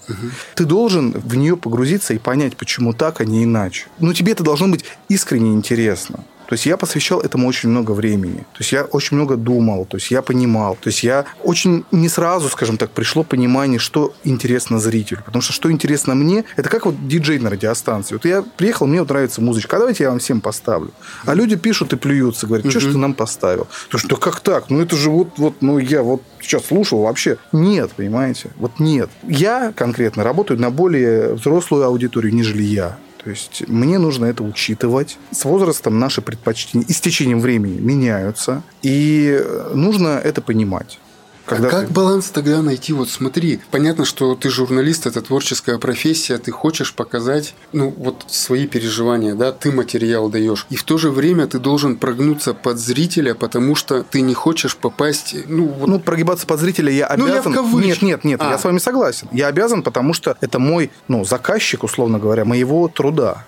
Ты должен в нее погрузиться и понять, почему так, а не иначе. Ну, тебе это должно быть искренне интересно. То есть я посвящал этому очень много времени. То есть я очень много думал, то есть я понимал. То есть я очень не сразу, скажем так, пришло понимание, что интересно зрителю. Потому что что интересно мне, это как вот диджей на радиостанции. Вот я приехал, мне вот нравится музычка, а давайте я вам всем поставлю. А люди пишут и плюются, говорят, что ж ты нам поставил? То что, да как так? Ну это же вот, вот, ну я вот сейчас слушал вообще. Нет, понимаете? Вот нет. Я конкретно работаю на более взрослую аудиторию, нежели я. То есть мне нужно это учитывать. С возрастом наши предпочтения и с течением времени меняются. И нужно это понимать. Когда а как ты- баланс тогда найти? Вот смотри, понятно, что ты журналист, это творческая профессия, ты хочешь показать, ну, вот свои переживания, да, ты материал даешь. И в то же время ты должен прогнуться под зрителя, потому что ты не хочешь попасть, ну, вот Ну, прогибаться под зрителя я Ну, я в обязан. кавычках. нет, нет, нет, А. я с вами согласен. Я обязан, потому что это мой, ну, заказчик, условно говоря, моего труда.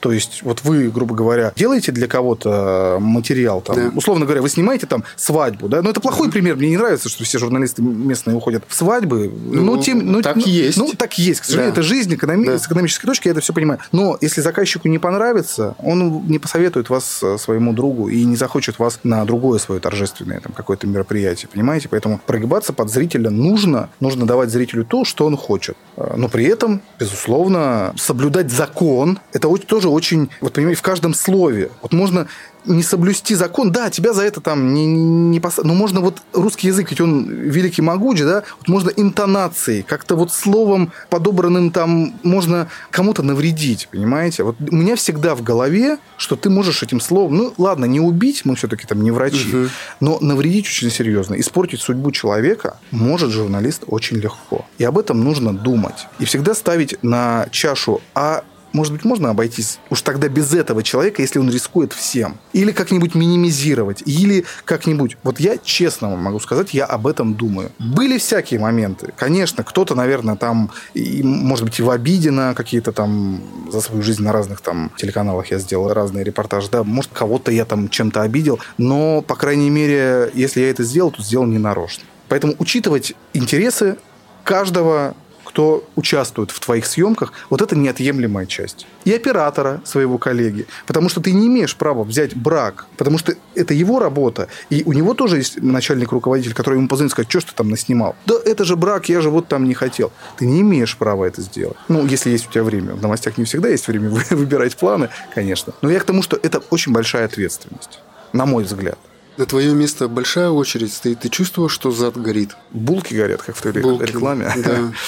То есть, вот вы, грубо говоря, делаете для кого-то материал, там, Да. условно говоря, вы снимаете там свадьбу, да? Ну, это плохой пример. Мне не нравится, что все журналисты местные уходят в свадьбы. Ну, Ну, тем, ну, так ну, есть. Ну, так есть. К сожалению, Да. это жизнь экономи- Да. с экономической точки, я это все понимаю. Но если заказчику не понравится, он не посоветует вас э, своему другу и не захочет вас на другое свое торжественное там, какое-то мероприятие, понимаете? Поэтому прогибаться под зрителя нужно. Нужно давать зрителю то, что он хочет. Э, Но при этом, безусловно, соблюдать закон, это тоже очень, вот понимаете, в каждом слове. Вот можно не соблюсти закон, да, тебя за это там не, не пос... Но можно вот русский язык, ведь он великий могуч, да, вот можно интонацией, как-то вот словом подобранным там можно кому-то навредить, понимаете? Вот у меня всегда в голове, что ты можешь этим словом, ну ладно, не убить, мы все-таки там не врачи, но навредить очень серьезно, испортить судьбу человека может журналист очень легко. И об этом нужно думать. И всегда ставить на чашу, а может быть, можно обойтись уж тогда без этого человека, если он рискует всем. Или как-нибудь минимизировать. Или как-нибудь... Вот я честно вам могу сказать, я об этом думаю. Были всякие моменты. Конечно, кто-то, наверное, там, и, может быть, и в обиде на какие-то там... За свою жизнь на разных там телеканалах я сделал разные репортажи. Да, может, кого-то я там чем-то обидел. Но, по крайней мере, если я это сделал, то сделал не нарочно. Поэтому учитывать интересы каждого кто участвует в твоих съемках, вот это неотъемлемая часть. И оператора своего коллеги. Потому что ты не имеешь права взять брак, потому что это его работа. И у него тоже есть начальник-руководитель, который ему позвонит и скажет, что ж ты там наснимал? Да это же брак, я же вот там не хотел. Ты не имеешь права это сделать. Ну, если есть у тебя время. В новостях не всегда есть время вы- выбирать планы, конечно. Но я к тому, что это очень большая ответственность, на мой взгляд. на твое место большая очередь стоит, ты чувствовал, что зад горит? Булки горят, как в той Булки, рекламе. Да.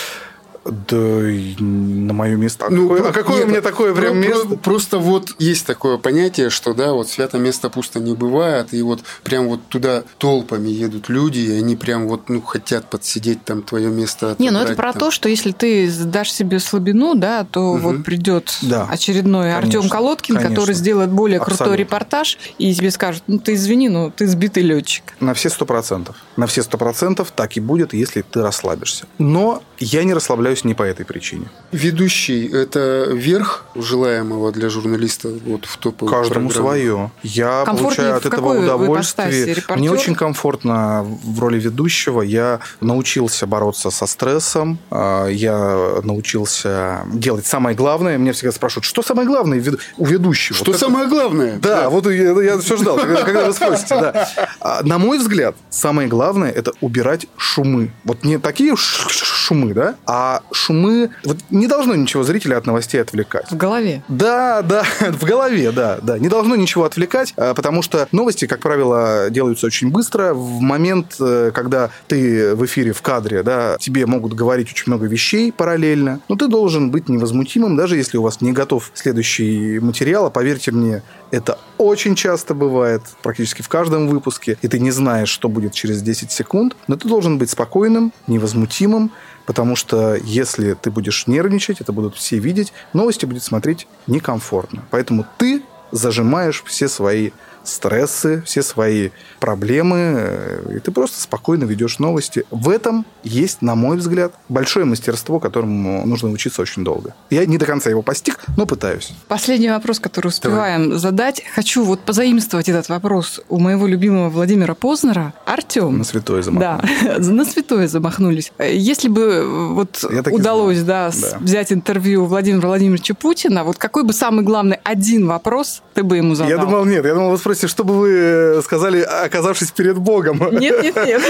Да, на мое место. А Ну, какое, про- а какое нет, у меня такое про- прям про- место? Просто вот есть такое понятие, что да, вот свято место пусто не бывает, и вот прям вот туда толпами едут люди, и они прям вот ну хотят подсидеть там твое место. Не, ну это отобрать про там. то, что если ты дашь себе слабину, да, то Мгм. вот придет Да. очередной Артем Колодкин, конечно. который сделает более крутой Абсолютно. репортаж, и тебе скажут, ну ты извини, но ты сбитый летчик. На все сто процентов. На все сто процентов так и будет, если ты расслабишься. Но я не расслабляюсь не по этой причине. Ведущий – это верх желаемого для журналиста вот в топовых Каждому свое. Я получаю от этого удовольствие. Мне очень комфортно в роли ведущего. Я научился бороться со стрессом. а, Я научился делать самое главное. Меня всегда спрашивают, что самое главное у ведущего? Что Вот это- самое главное? Да, вот я, все ждал, когда, вы спросите. Да. А, На мой взгляд, самое главное это убирать шумы. Вот не такие шумы, да, а шумы. Вот не должно ничего зрителя от новостей отвлекать. В голове. Да, да, в голове, да, да. Не должно ничего отвлекать, а, потому что новости, как правило, делаются очень быстро. В момент, э, когда ты в эфире, в кадре, да, тебе могут говорить очень много вещей параллельно, но ты должен быть невозмутимым, даже если у вас не готов следующий материал. А поверьте мне, Это очень часто бывает, практически в каждом выпуске, и ты не знаешь, что будет через 10 секунд, но ты должен быть спокойным, невозмутимым, потому что если ты будешь нервничать, это будут все видеть, новости будет смотреть некомфортно. Поэтому ты зажимаешь все свои стрессы, все свои проблемы, э, и ты просто спокойно ведешь новости. В этом есть, на мой взгляд, большое мастерство, которому нужно учиться очень долго. Я не до конца его постиг, но пытаюсь. Последний вопрос, который успеваем Давай. задать. Хочу вот позаимствовать этот вопрос у моего любимого Владимира Познера. Артем. На святое замахнулись. Да, на святое замахнулись. Если бы э, вот удалось да, да. взять интервью Владимира Владимировича Путина, вот какой бы самый главный один вопрос ты бы ему задал? Я думал, нет, я думал, вы спросите, что бы вы э, сказали, оказавшись перед Богом? Нет, нет, нет.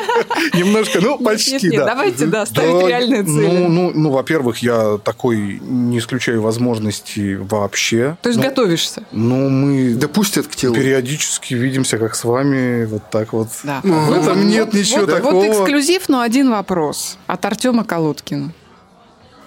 Немножко, ну, почти, нет, нет, нет. Давайте, да, ставить да, реальные ну, цели. Ну, ну, ну, во-первых, я такой не исключаю возможности вообще. То есть ну, готовишься? Ну, мы... Допустят к телу. Периодически видимся, как с вами, вот так вот. Да. Ну, в этом вот, нет вот, ничего вот, такого. Вот эксклюзив, но один вопрос от Артема Колодкина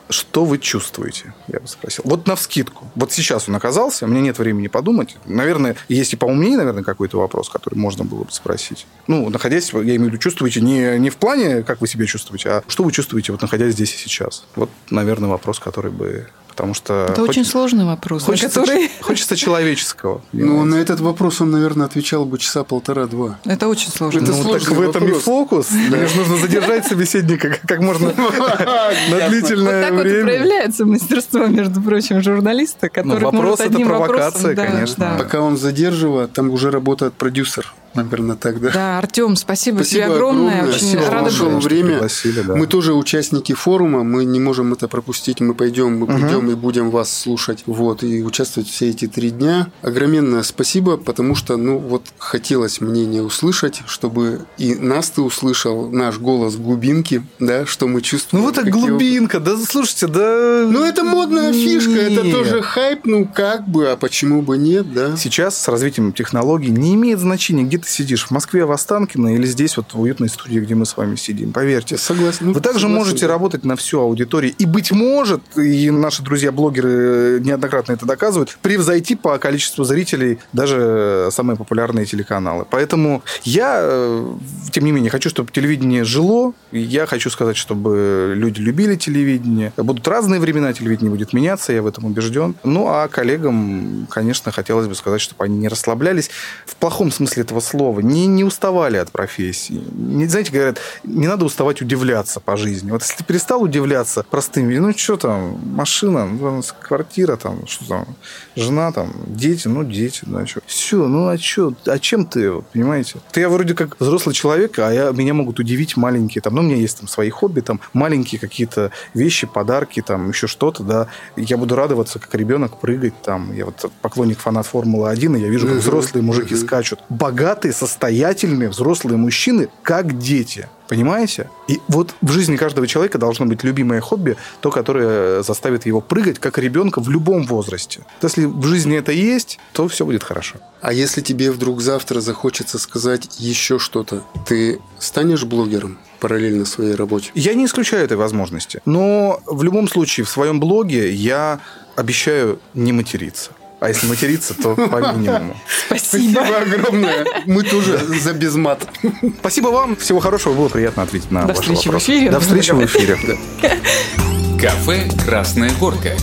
что вы чувствуете? Я бы спросил. Вот на вскидку. Вот сейчас он оказался, у меня нет времени подумать. Наверное, есть и поумнее, наверное, какой-то вопрос, который можно было бы спросить. Ну, находясь, я имею в виду, чувствуете не, не в плане, как вы себя чувствуете, а что вы чувствуете, вот находясь здесь и сейчас. Вот, наверное, вопрос, который бы потому что... Это хоч... очень сложный вопрос, хочется, который... хочется человеческого. Ну, на этот вопрос он, наверное, отвечал бы часа полтора-два. Это очень сложно. Это ну, так в этом и фокус. Нужно задержать собеседника как можно на длительное время. Вот так вот проявляется мастерство, между прочим, журналиста, который Вопрос – это провокация, конечно. Пока он задерживает, там уже работает продюсер наверное, так, да? Да, Артем, спасибо, спасибо тебе огромное. огромное. Очень спасибо рада было. время. Да. Мы тоже участники форума, мы не можем это пропустить. Мы пойдем, мы придем угу. и будем вас слушать. Вот, и участвовать все эти три дня. Огроменное спасибо, потому что, ну, вот хотелось мнение услышать, чтобы и нас ты услышал, наш голос глубинки, да, что мы чувствуем. Ну, вот так глубинка, его... да, слушайте, да... Ну, это модная фишка, это тоже хайп, ну, как бы, а почему бы нет, да? Сейчас с развитием технологий не имеет значения, где ты сидишь, в Москве в Останкино или здесь вот в уютной студии, где мы с вами сидим. Поверьте. Согласен. Ну, Вы также согласен, можете работать на всю аудиторию. И, быть может, и наши друзья-блогеры неоднократно это доказывают, превзойти по количеству зрителей даже самые популярные телеканалы. Поэтому я, э, тем не менее, хочу, чтобы телевидение жило. Я хочу сказать, чтобы люди любили телевидение. Будут разные времена, телевидение будет меняться, я в этом убежден. Ну, а коллегам, конечно, хотелось бы сказать, чтобы они не расслаблялись. В плохом смысле этого слова, не, не уставали от профессии. Не, знаете, говорят, не надо уставать удивляться по жизни. Вот если ты перестал удивляться простым, ну что там, машина, ну, квартира, там, что там, жена, там, дети, ну дети, да, что. Все, ну а что, а чем ты, понимаете? Ты я вроде как взрослый человек, а я, меня могут удивить маленькие, там, ну, у меня есть там свои хобби, там, маленькие какие-то вещи, подарки, там, еще что-то, да. Я буду радоваться, как ребенок прыгать, там. Я вот поклонник фанат Формулы-1, и я вижу, как взрослые мужики скачут. Богатые богатые, состоятельные, взрослые мужчины, как дети. Понимаете? И вот в жизни каждого человека должно быть любимое хобби, то, которое заставит его прыгать, как ребенка в любом возрасте. Если в жизни это есть, то все будет хорошо. А если тебе вдруг завтра захочется сказать еще что-то, ты станешь блогером? параллельно своей работе? Я не исключаю этой возможности. Но в любом случае в своем блоге я обещаю не материться. А если материться, то по минимуму. Спасибо. Спасибо огромное. Мы тоже за безмат. Спасибо вам. Всего хорошего. Было приятно ответить на До ваши вопросы. в эфире. До встречи в эфире. Кафе «Красная горка».